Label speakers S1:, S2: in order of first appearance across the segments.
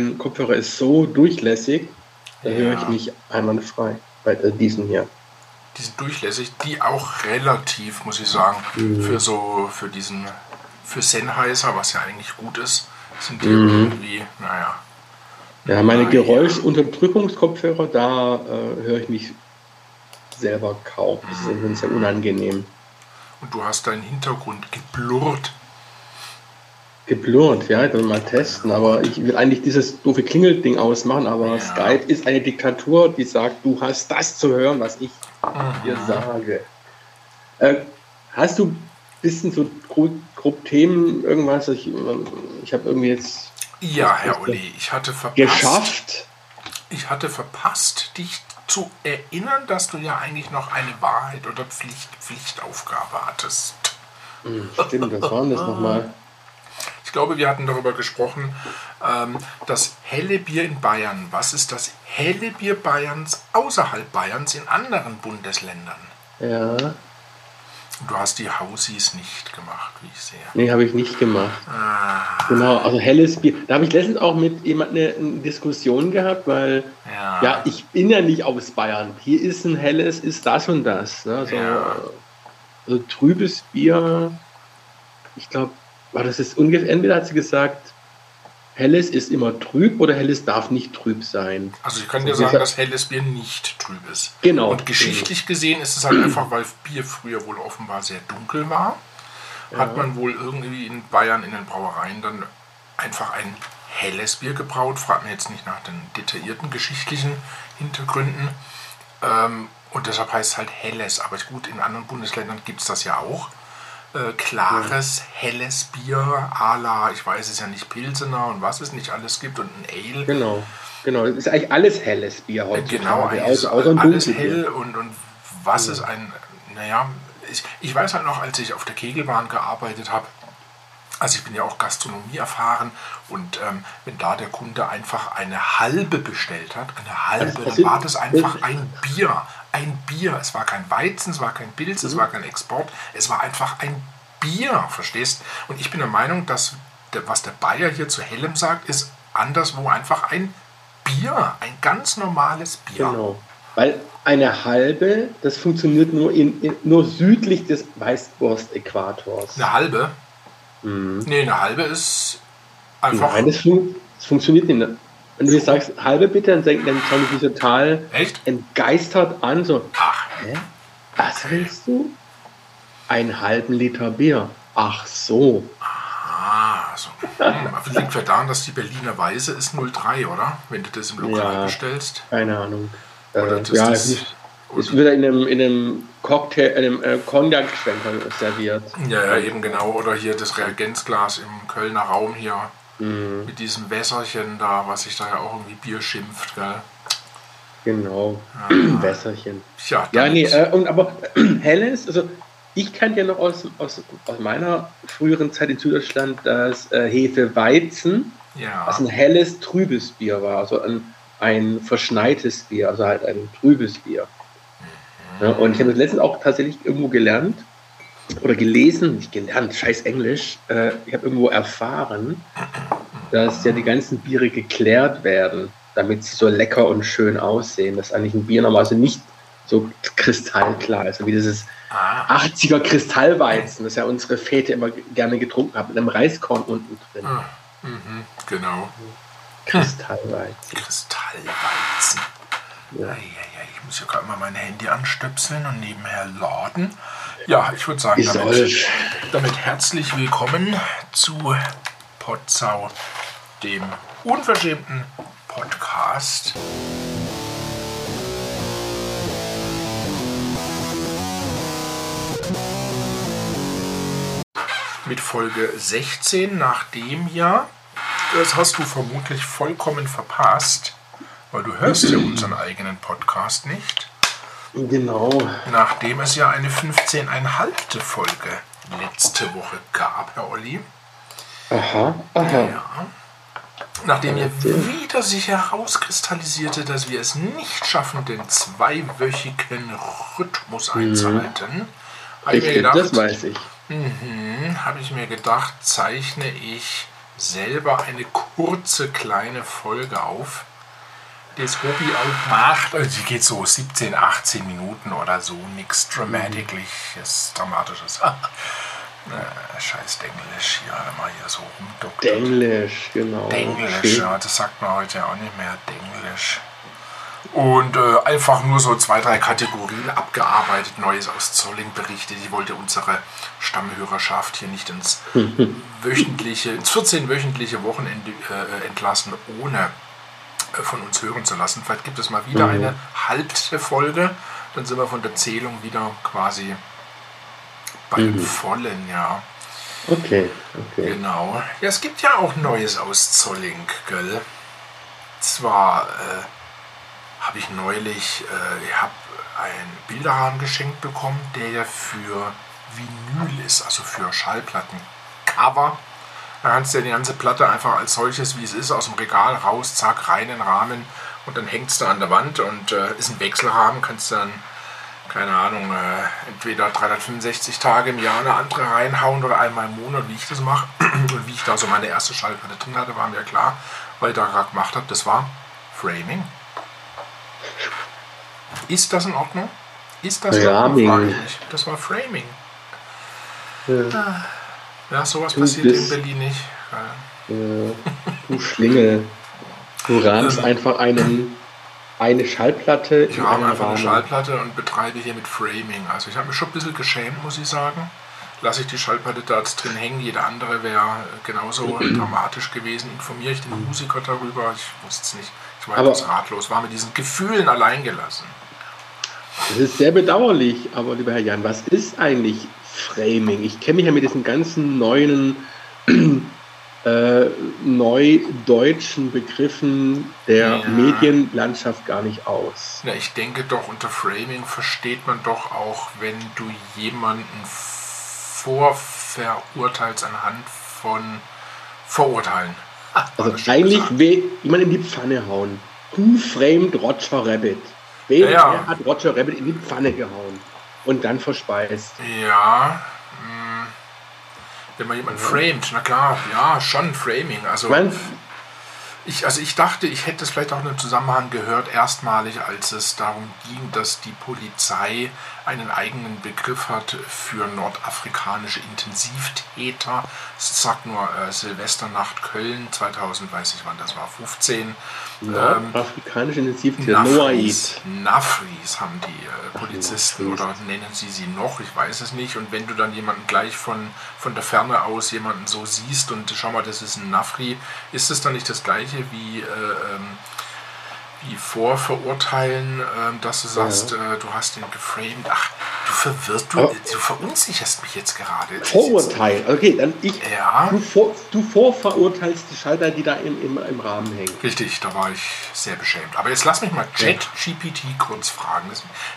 S1: mein Kopfhörer ist so durchlässig, da
S2: Ja.
S1: höre ich mich einwandfrei bei äh, diesem hier.
S2: Die sind durchlässig, die auch relativ, muss ich sagen,
S1: Mhm.
S2: für so, für diesen, für Sennheiser, was ja eigentlich gut ist, sind die
S1: Mhm.
S2: irgendwie, naja.
S1: Ja, meine
S2: Naja.
S1: Geräuschunterdrückungskopfhörer, da äh, höre ich mich selber kaum. Das ist irgendwie sehr unangenehm.
S2: Und du hast deinen Hintergrund geblurrt.
S1: Geblurrt, ja, ich will mal testen, aber ich will eigentlich dieses doofe Klingelding ausmachen, aber
S2: Ja.
S1: Skype ist eine Diktatur, die sagt, du hast das zu hören, was ich dir
S2: Mhm.
S1: sage. Äh, hast du ein bisschen so grob, grob Themen, irgendwas? Ich, ich habe irgendwie jetzt
S2: Ja, Herr Olli, ich hatte verpasst.
S1: geschafft.
S2: Ich hatte verpasst, dich zu erinnern, dass du ja eigentlich noch eine Wahrheit oder Pflicht, Pflichtaufgabe hattest.
S1: Hm, Stimmt, was war denn das nochmal?
S2: Ich glaube, wir hatten darüber gesprochen, ähm, das helle Bier in Bayern. Was ist das helle Bier Bayerns außerhalb Bayerns in anderen Bundesländern?
S1: Ja,
S2: Du hast die Hausis nicht gemacht, wie ich sehe.
S1: nee, habe ich nicht gemacht.
S2: Ah,
S1: Genau, also helles Bier. Da habe ich letztens auch mit jemandem eine, eine Diskussion gehabt, weil
S2: ja.
S1: ja, ich bin ja nicht aus Bayern. Hier ist ein helles, ist das und das. Ne? So,
S2: Ja.
S1: also trübes Bier. Ich glaube, war das ist ungefähr, entweder hat sie gesagt, helles ist immer trüb oder helles darf nicht trüb sein.
S2: Also ich kann dir
S1: So,
S2: sagen, dass helles Bier nicht trüb ist.
S1: Genau.
S2: Und geschichtlich gesehen ist es halt einfach, weil Bier früher wohl offenbar sehr dunkel war, hat man wohl irgendwie in Bayern in den Brauereien dann einfach ein helles Bier gebraut. Fragt mir jetzt nicht nach den detaillierten geschichtlichen Hintergründen. Ähm, und deshalb heißt es halt helles. Aber gut, in anderen Bundesländern gibt es das ja auch. Äh, klares, helles Bier, à la, ich weiß es ja nicht, Pilsener und was es nicht alles gibt und ein Ale.
S1: Genau. Genau, es ist eigentlich alles helles Bier heutzutage.
S2: Genau,
S1: außer,
S2: alles,
S1: außer ein
S2: alles hell und, und was ist ein, naja, ich, ich weiß halt noch, als ich auf der Kegelbahn gearbeitet habe, also ich bin ja auch Gastronomie erfahren und ähm, wenn da der Kunde einfach eine halbe bestellt hat, eine halbe, dann war das einfach ein Bier. Ein Bier. Es war kein Weizen, es war kein Pilz,
S1: Mhm.
S2: es war kein Export, es war einfach ein Bier, verstehst? Und ich bin der Meinung, dass der, was der Bayer hier zu hellem sagt, ist anderswo einfach ein Bier, ein ganz normales Bier.
S1: Genau. Weil eine halbe, das funktioniert nur, in, in, nur südlich des Weißwurst-Äquators.
S2: Eine halbe?
S1: Mhm.
S2: Nee, eine halbe ist einfach.
S1: Nein, das, fun das funktioniert nicht. Wenn du sagst, halbe bitte, dann, dann schauen die dich total
S2: Echt?
S1: entgeistert an. So,
S2: Ach,
S1: hä? Was willst du? Einen halben Liter Bier. Ach so.
S2: ah, so. Hm, aber liegt vielleicht daran, dass die Berliner Weiße ist 03, oder? Wenn du das im Lokal
S1: Ja.
S2: bestellst.
S1: Keine Ahnung.
S2: Oder
S1: Äh,
S2: das-
S1: ja,
S2: das-
S1: es wird in einem, in einem Cocktail, in einem äh, Cognac-Schwenker serviert.
S2: Ja, ja, eben genau. Oder hier das Reagenzglas im Kölner Raum hier.
S1: Mhm.
S2: Mit diesem Wässerchen da, was sich da ja auch irgendwie Bier schimpft, gell?
S1: Genau. Wässerchen.
S2: Tja,
S1: Ja,
S2: damit-
S1: nee, äh, und aber helles, also ich kannte ja noch aus, aus, aus meiner früheren Zeit in Süddeutschland das äh, Hefeweizen,
S2: ja.
S1: was ein helles, trübes Bier war, also ein, ein verschneites Bier, also halt ein trübes Bier. Ja, und ich habe das letztens auch tatsächlich irgendwo gelernt oder gelesen, nicht gelernt, scheiß Englisch, äh, ich habe irgendwo erfahren, dass ja die ganzen Biere geklärt werden, damit sie so lecker und schön aussehen, dass eigentlich ein Bier normalerweise nicht so kristallklar ist, wie dieses
S2: ah,
S1: 80er Kristallweizen, das ja unsere Väter immer gerne getrunken haben, mit einem Reiskorn unten drin.
S2: ah, mhm, genau.
S1: Kristallweizen.
S2: Kristallweizen.
S1: Ja.
S2: Ich muss ja gerade mal mein Handy anstöpseln und nebenher laden. Ja, ich würde sagen, damit, damit herzlich willkommen zu Potsau, dem unverschämten Podcast. Mit Folge 16, nachdem ja, das hast du vermutlich vollkommen verpasst, weil du hörst ja unseren eigenen Podcast nicht,
S1: Genau.
S2: nachdem es ja eine 15,5. Folge letzte Woche gab, Herr Olli.
S1: Aha, aha.
S2: Ja. Nachdem ja wieder sich herauskristallisierte, dass wir es nicht schaffen, den zweiwöchigen Rhythmus einzuhalten, habe ich, mir
S1: Richtig, das
S2: gedacht,
S1: weiß ich.
S2: mhm, habe ich mir gedacht, zeichne ich selber eine kurze kleine Folge auf. Das Hobby auch macht, also die geht so 17, 18 Minuten oder so, nichts Dramaticaliches, Dramatisches. Äh, scheiß Denglisch hier, mal hier so rumduckt.
S1: Denglisch, genau.
S2: Denglisch, ja, das sagt man heute ja auch nicht mehr, Denglisch. Und äh, einfach nur so zwei, drei Kategorien abgearbeitet, Neues aus Zolling berichtet. Ich wollte unsere Stammhörerschaft hier nicht ins wöchentliche, ins 14-wöchentliche Wochenende äh, entlassen, ohne äh, von uns hören zu lassen. Vielleicht gibt es mal wieder
S1: Mhm.
S2: eine halbte Folge. Dann sind wir von der Zählung wieder quasi beim
S1: Mhm.
S2: vollen, ja.
S1: Okay, okay.
S2: Genau. Ja, es gibt ja auch Neues aus Zolling, gell? Zwar äh, habe ich neulich, äh, ich habe einen Bilderrahmen geschenkt bekommen, der ja für Vinyl ist, also für Schallplattencover. Da kannst du ja die ganze Platte einfach als solches, wie es ist, aus dem Regal raus, zack, rein in den Rahmen und dann hängst du an der Wand und äh, ist ein Wechselrahmen, kannst du dann keine Ahnung, äh, entweder 365 Tage im Jahr eine andere reinhauen oder einmal im Monat, wie ich das mache. Und wie ich da so meine erste Schallplatte drin hatte, war mir klar, weil ich da gerade gemacht habe, das war Framing. Ist das in Ordnung? Ist das in Ordnung?
S1: Framing.
S2: Das war Framing.
S1: Ja,
S2: Ja, sowas
S1: Du
S2: passiert in Berlin nicht.
S1: Ja. Du Schlingel. Du rahmst einfach einen, eine Schallplatte
S2: Ich habe einfach eine
S1: Rahmen.
S2: Schallplatte und betreibe hier mit Framing. Also ich habe mich schon ein bisschen geschämt, muss ich sagen. Lasse ich die Schallplatte da jetzt drin hängen, jeder andere wäre äh, genauso dramatisch gewesen. Informiere ich den Musiker darüber? Ich wusste es nicht. Ich war
S1: Aber-
S2: etwas ratlos, war mit diesen Gefühlen allein gelassen.
S1: Das ist sehr bedauerlich, aber lieber Herr Jan, was ist eigentlich Framing? Ich kenne mich ja mit diesen ganzen neuen, äh, neudeutschen Begriffen der
S2: Ja.
S1: Medienlandschaft gar nicht aus.
S2: Na, ich denke doch, unter Framing versteht man doch auch, wenn du jemanden vorverurteilst anhand von Vorurteilen. War
S1: Also eigentlich
S2: gesagt.
S1: we- jemand in die Pfanne hauen. Who framed Roger Rabbit? Wer,
S2: Ja, ja.
S1: hat Roger Rabbit in die Pfanne gehauen und dann verspeist?
S2: Ja, wenn man jemanden framet, na klar, ja, schon Framing. Also ich, also ich dachte, ich hätte es vielleicht auch in einem Zusammenhang gehört, erstmalig, als es darum ging, dass die Polizei einen eigenen Begriff hat für nordafrikanische Intensivtäter. Es sagt nur äh, Silvesternacht Köln 2000, weiß ich wann das war, 15. Ähm,
S1: afrikanische Intensivtier,
S2: Nafris,
S1: Noaid.
S2: Nafris haben die äh, Polizisten
S1: Nafris.
S2: oder nennen sie sie noch, ich weiß es nicht. Und wenn du dann jemanden gleich von, von der Ferne aus jemanden so siehst und schau mal, das ist ein Nafri, ist es dann nicht das gleiche wie, äh, wie vorverurteilen, ähm, dass du sagst, äh, du hast ihn geframed. Ach, du verwirrst, du,
S1: Aber-
S2: du verunsicherst mich jetzt gerade.
S1: Vorurteil. Okay, dann ich.
S2: Ja.
S1: Du, vor, du vorverurteilst die Schalter, die da im, im, im Rahmen hängen.
S2: Richtig, da war ich sehr beschämt. Aber jetzt lass mich mal ChatGPT kurz fragen.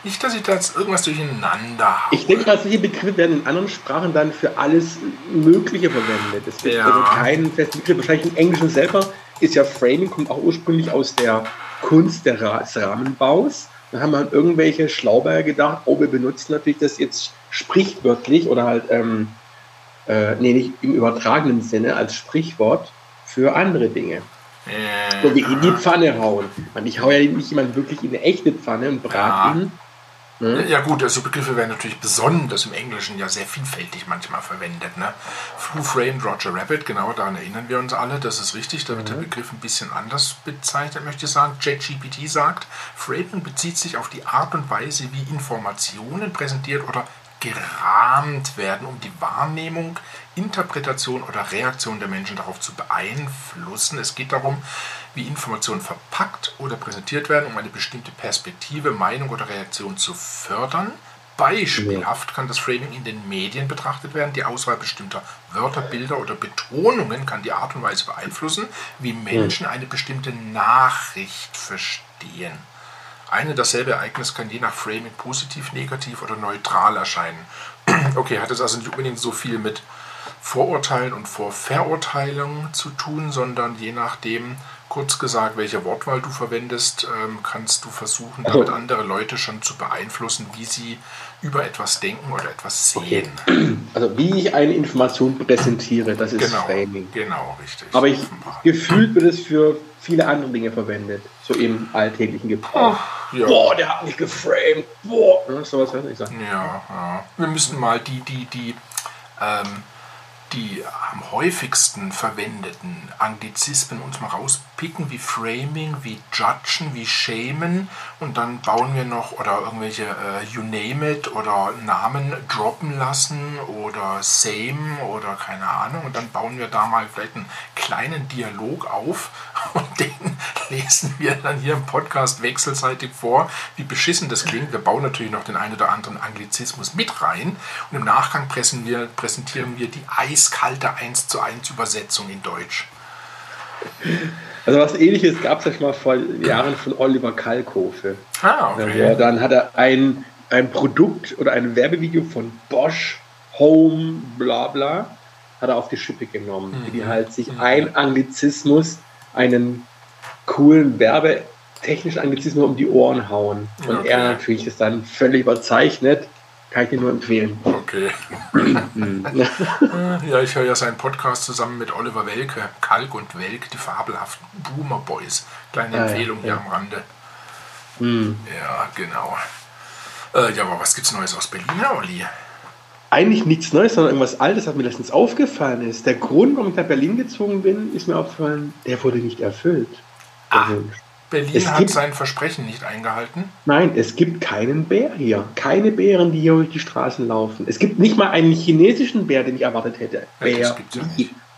S2: Nicht, dass ich da jetzt irgendwas durcheinander habe.
S1: Ich denke solche Begriffe werden in anderen Sprachen dann für alles Mögliche verwendet. Es gibt
S2: Ja.
S1: also keinen festen Begriff. Wahrscheinlich im Englischen selber ist ja Framing, kommt auch ursprünglich aus der Kunst des Rahmenbaus. Da haben halt irgendwelche Schlauberger gedacht, oh, wir benutzen natürlich das jetzt sprichwörtlich oder halt, ähm, äh, nee, nicht im übertragenen Sinne als Sprichwort für andere Dinge.
S2: Äh,
S1: So wie in die Pfanne hauen. Man, ich hau ja nicht jemand wirklich in eine echte Pfanne und brat
S2: Ja.
S1: ihn. Ne?
S2: ja gut, also Begriffe werden natürlich besonders im Englischen ja sehr vielfältig manchmal verwendet. Ne? Flu Framed Roger Rabbit, genau daran erinnern wir uns alle, das ist richtig, da wird der Begriff ein bisschen anders bezeichnet, möchte ich sagen. ChatGPT sagt, Framing bezieht sich auf die Art und Weise, wie Informationen präsentiert oder gerahmt werden, um die Wahrnehmung, Interpretation oder Reaktion der Menschen darauf zu beeinflussen. Es geht darum, wie Informationen verpackt oder präsentiert werden, um eine bestimmte Perspektive, Meinung oder Reaktion zu fördern. Beispielhaft kann das Framing in den Medien betrachtet werden. Die Auswahl bestimmter Wörter, Bilder oder Betonungen kann die Art und Weise beeinflussen, wie Menschen eine bestimmte Nachricht verstehen. Ein und dasselbe Ereignis kann je nach Framing positiv, negativ oder neutral erscheinen. Okay, hat es also nicht unbedingt so viel mit Vorurteilen und Vorverurteilungen zu tun, sondern je nachdem, kurz gesagt, welche Wortwahl du verwendest, ähm, kannst du versuchen, damit andere Leute schon zu beeinflussen, wie sie über etwas denken oder etwas sehen.
S1: Okay. Also wie ich eine Information präsentiere, das ist
S2: genau,
S1: Framing.
S2: Genau, richtig.
S1: Aber ich, gefühlt wird es für viele andere Dinge verwendet, so im alltäglichen Gebrauch.
S2: Oh, ja.
S1: Boah, der hat mich geframed. Boah, sowas
S2: weiß ich sagen. Ja, ja. Wir müssen mal die, die, die ähm, die am häufigsten verwendeten Anglizismen uns mal rauspicken, wie Framing, wie Judgen, wie Shamen. Und dann bauen wir noch oder irgendwelche äh, You Name It oder Namen droppen lassen oder Same oder keine Ahnung. Und dann bauen wir da mal vielleicht einen kleinen Dialog auf und den lesen wir dann hier im Podcast wechselseitig vor, wie beschissen das klingt. Wir bauen natürlich noch den einen oder anderen Anglizismus mit rein und im Nachgang präsentieren wir, präsentieren wir die eiskalte 1 zu 1 Übersetzung in Deutsch.
S1: Also was ähnliches gab es ja schon mal vor Jahren von Oliver Kalkofe.
S2: Ah, okay.
S1: Ja, dann hat er ein, ein Produkt oder ein Werbevideo von Bosch, Home, bla bla, hat er auf die Schippe genommen, mhm. die halt sich mhm. ein Anglizismus, einen coolen werbetechnischen Anglizismus um die Ohren hauen. Und okay. er natürlich ist dann völlig überzeichnet kann ich dir nur empfehlen.
S2: Okay. ja, ich höre ja seinen Podcast zusammen mit Oliver Welke, Kalk und Welk, die fabelhaften Boomer Boys. Kleine ah, Empfehlung ja, hier ja. am Rande. Mhm. Ja, genau. Äh, ja, aber was gibt's Neues aus Berlin, Olli?
S1: Eigentlich nichts Neues, sondern irgendwas Altes, was mir letztens aufgefallen ist. Der Grund, warum ich nach Berlin gezogen bin, ist mir aufgefallen, der wurde nicht erfüllt.
S2: Ah. Wunsch. Berlin es hat gibt, sein Versprechen nicht eingehalten?
S1: Nein, es gibt keinen Bär hier. Keine Bären, die hier durch die Straßen laufen. Es gibt nicht mal einen chinesischen Bär, den ich erwartet hätte. Bär, ja,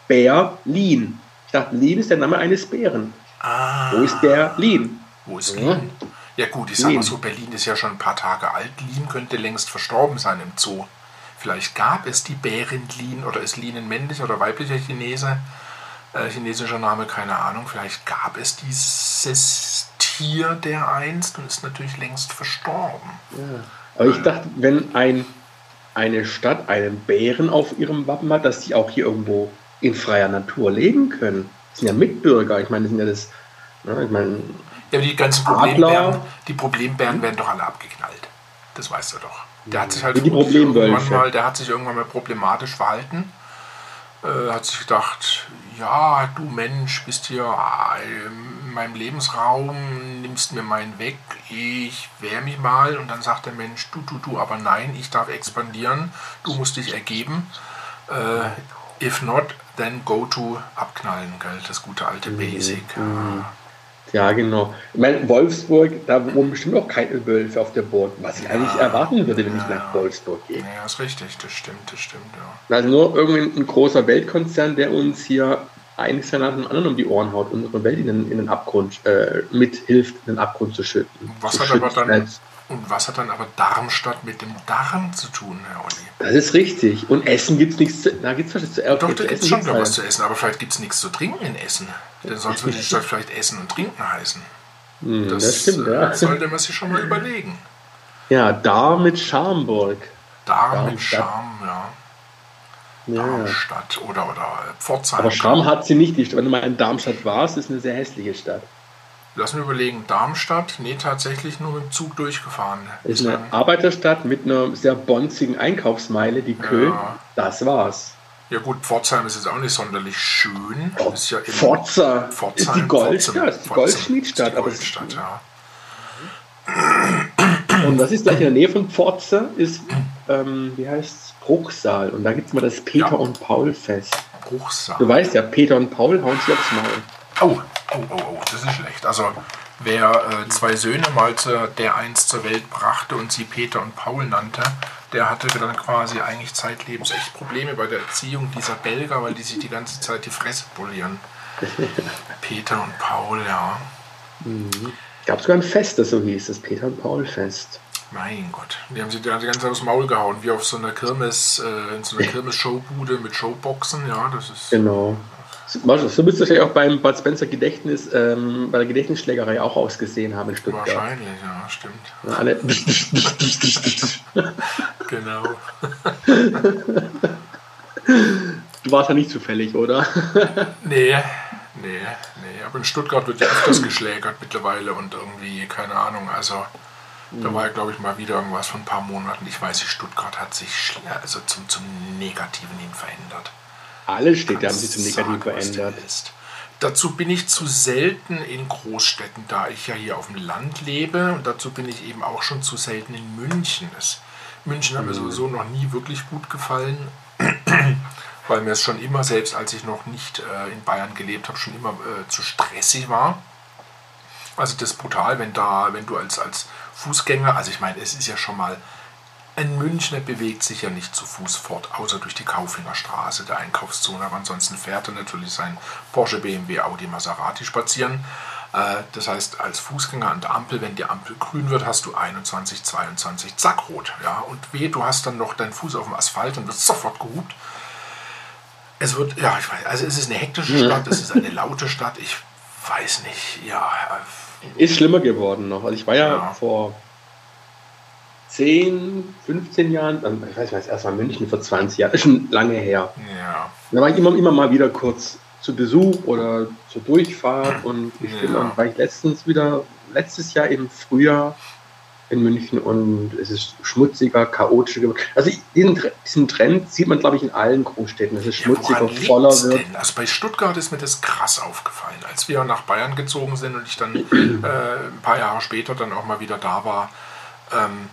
S1: Berlin. Ich dachte, Lin ist der Name eines Bären.
S2: Ah,
S1: Wo ist der Lin?
S2: Wo ist ja. Lin? Ja gut, ich sage mal so, Berlin ist ja schon ein paar Tage alt. Lin könnte längst verstorben sein im Zoo. Vielleicht gab es die Bärin Lin oder ist Lin ein männlicher oder weiblicher Chinese? Äh, chinesischer Name, keine Ahnung. Vielleicht gab es dieses Tier der einst und ist natürlich längst verstorben.
S1: Ja. Aber ich dachte, wenn ein, eine Stadt einen Bären auf ihrem Wappen hat, dass die auch hier irgendwo in freier Natur leben können. Das sind ja Mitbürger. Ich meine, das sind ja das. Ne, ich meine,
S2: ja, aber die ganzen Problembären, die Problembären werden doch alle abgeknallt. Das weißt du doch. Der hat sich halt irgendwann mal, der hat sich irgendwann mal problematisch verhalten. Äh, hat sich gedacht, ja, du Mensch, bist hier in meinem Lebensraum, nimmst mir meinen weg, ich wehr mich mal und dann sagt der Mensch, du, du, du, aber nein, ich darf expandieren, du musst dich ergeben. Äh, if not, then go to abknallen, gell? das gute alte mhm. Basic.
S1: Mhm. Ja, genau. Ich meine, Wolfsburg, da wohnen bestimmt auch keine Wölfe auf der Burg, was ich ja, eigentlich erwarten würde, wenn ja, ich nach Wolfsburg gehe.
S2: Ja, ist richtig, das stimmt, das stimmt, ja.
S1: Also nur irgendwie ein großer Weltkonzern, der uns hier eines nach dem anderen um die Ohren haut, unsere Welt in den, in den Abgrund, äh, mithilft, in den Abgrund zu schütten.
S2: Was
S1: zu
S2: hat aber dann, und was hat dann aber Darmstadt mit dem Darm zu tun, Herr Olli?
S1: Das ist richtig. Und Essen gibt es nichts zu Da gibt es
S2: zu Doch, da gibt es schon was zu essen, aber vielleicht gibt es nichts zu trinken in Essen. Denn sonst würde die Stadt vielleicht Essen und Trinken heißen.
S1: Hm, das, das, stimmt, ja.
S2: Äh, sollte man sich schon mal überlegen.
S1: Ja, Darm mit Schamburg.
S2: Darm mit Charme, ja. Ja. Darmstadt oder, oder Pforzheim.
S1: Aber Charme hat sie nicht. Wenn du mal in Darmstadt warst, ist eine sehr hässliche Stadt.
S2: Lass mich überlegen, Darmstadt? Nee, tatsächlich nur mit dem Zug durchgefahren.
S1: Ist eine Arbeiterstadt mit einer sehr bonzigen Einkaufsmeile, die Köln. Ja. Das war's.
S2: Ja gut, Pforzheim ist jetzt auch nicht sonderlich schön.
S1: Oh, ist ja Pforza ist die Goldstadt, die Goldschmiedstadt.
S2: Die Goldstadt, ja.
S1: Und was ist gleich in der Nähe von Pforza? Ist, ähm, wie heißt es, Bruchsal. Und da gibt es mal das Peter ja. und Paul Fest.
S2: Bruchsal.
S1: Du weißt ja, Peter und Paul hauen sich aufs Maul.
S2: Oh, oh, oh, oh, das ist schlecht. Also, wer äh, zwei Söhne mal zu, der eins zur Welt brachte und sie Peter und Paul nannte, der hatte dann quasi eigentlich zeitlebens echt Probleme bei der Erziehung dieser Belger, weil die sich die ganze Zeit die Fresse polieren. Peter und Paul, ja.
S1: Mhm. Gab sogar ein Fest, das so hieß, das Peter und Paul Fest.
S2: Mein Gott. Die haben sich die ganze Zeit aufs Maul gehauen, wie auf so einer Kirmes, äh, in so einer Kirmes-Showbude mit Showboxen, ja, das ist.
S1: Genau. So müsste es ja auch beim Bud Spencer Gedächtnis, ähm, bei der Gedächtnisschlägerei auch ausgesehen haben in Stuttgart.
S2: Wahrscheinlich, ja, stimmt.
S1: Ja, alle.
S2: genau.
S1: du warst ja nicht zufällig, oder?
S2: nee, nee, nee. Aber in Stuttgart wird ja öfters geschlägert mittlerweile und irgendwie, keine Ahnung, also da war ja, glaube ich, mal wieder irgendwas von ein paar Monaten. Ich weiß nicht, Stuttgart hat sich also zum, zum Negativen hin verändert.
S1: Alle Städte haben sich zum Negativen verändert.
S2: Dazu bin ich zu selten in Großstädten, da ich ja hier auf dem Land lebe. Und dazu bin ich eben auch schon zu selten in München. Das, München hat mir mhm. sowieso noch nie wirklich gut gefallen, weil mir es schon immer, selbst als ich noch nicht äh, in Bayern gelebt habe, schon immer äh, zu stressig war. Also das ist brutal, wenn da, wenn du als, als Fußgänger, also ich meine, es ist ja schon mal, ein Münchner bewegt sich ja nicht zu Fuß fort, außer durch die Kaufingerstraße, der Einkaufszone, aber ansonsten fährt er natürlich sein Porsche, BMW, Audi, Maserati spazieren. Äh, das heißt, als Fußgänger an der Ampel, wenn die Ampel grün wird, hast du 21, 22, zack, rot. Ja? Und weh, du hast dann noch deinen Fuß auf dem Asphalt und wirst sofort gehupt. Es wird, ja, ich weiß, also es ist eine hektische Stadt, es ist eine laute Stadt, ich weiß nicht, ja.
S1: Ist schlimmer geworden noch. Also ich war ja, ja. vor 10, 15 Jahren, ich weiß nicht, erst mal München vor 20 Jahren, ist schon lange her.
S2: Ja.
S1: Da war ich immer, immer mal wieder kurz zu Besuch oder zur Durchfahrt und ich ja. bin, war ich letztens wieder, letztes Jahr im Frühjahr in München und es ist schmutziger, chaotischer. Also diesen, diesen Trend sieht man, glaube ich, in allen Großstädten, dass es ja, schmutziger, voller wird. Denn?
S2: Also bei Stuttgart ist mir das krass aufgefallen. Als wir nach Bayern gezogen sind und ich dann äh, ein paar Jahre später dann auch mal wieder da war, ähm,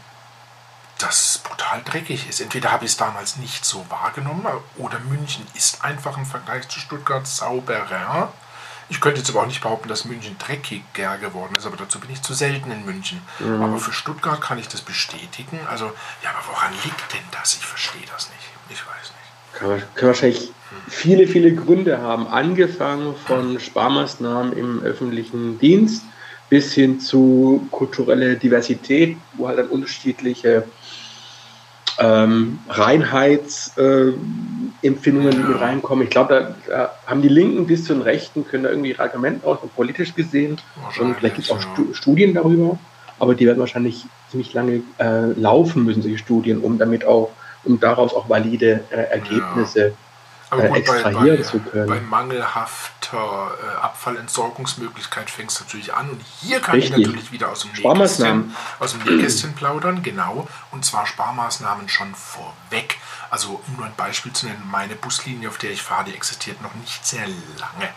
S2: das brutal dreckig ist. Entweder habe ich es damals nicht so wahrgenommen oder München ist einfach im Vergleich zu Stuttgart sauberer. Ich könnte jetzt aber auch nicht behaupten, dass München dreckiger geworden ist, aber dazu bin ich zu selten in München. Mhm. Aber für Stuttgart kann ich das bestätigen. Also, ja, aber woran liegt denn das? Ich verstehe das nicht. Ich weiß nicht.
S1: Kann, kann wahrscheinlich viele, viele Gründe haben. Angefangen von Sparmaßnahmen im öffentlichen Dienst bis hin zu kultureller Diversität, wo halt dann unterschiedliche ähm, Reinheitsempfindungen äh, reinkommen. Ich glaube, da, da, haben die Linken bis zu den Rechten, können da irgendwie Argumente aus, politisch gesehen. Und vielleicht gibt es auch ja. Studien darüber, aber die werden wahrscheinlich ziemlich lange äh, laufen müssen, solche Studien, um damit auch, um daraus auch valide äh, Ergebnisse ja
S2: aber gut, extrahieren bei, können. Bei mangelhafter äh, Abfallentsorgungsmöglichkeit fängt es natürlich an. Und hier kann Richtig. ich natürlich wieder aus dem, Nähkästchen, aus dem Nähkästchen plaudern, genau. Und zwar Sparmaßnahmen schon vorweg. Also um nur ein Beispiel zu nennen, meine Buslinie, auf der ich fahre, die existiert noch nicht sehr lange.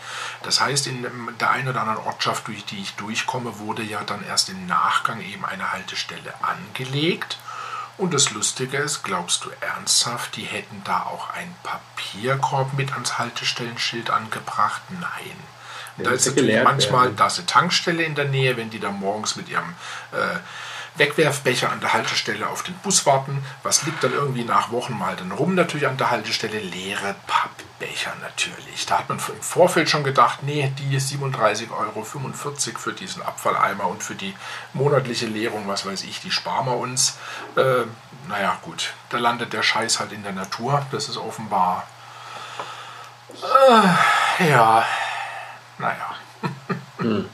S2: Das heißt, in der einen oder anderen Ortschaft, durch die ich durchkomme, wurde ja dann erst im Nachgang eben eine Haltestelle angelegt. Und das Lustige ist, glaubst du ernsthaft, die hätten da auch einen Papierkorb mit ans Haltestellenschild angebracht? Nein. da ist natürlich manchmal, werden. da ist eine Tankstelle in der Nähe, wenn die da morgens mit ihrem äh, Wegwerfbecher an der Haltestelle auf den Bus warten. Was liegt dann irgendwie nach Wochen mal dann rum natürlich an der Haltestelle? Leere Pappbecher natürlich. Da hat man im Vorfeld schon gedacht, nee, die 37,45 Euro für diesen Abfalleimer und für die monatliche Leerung, was weiß ich, die sparen wir uns. Äh, naja, gut, da landet der Scheiß halt in der Natur. Das ist offenbar. Äh, ja, naja.
S1: Hm.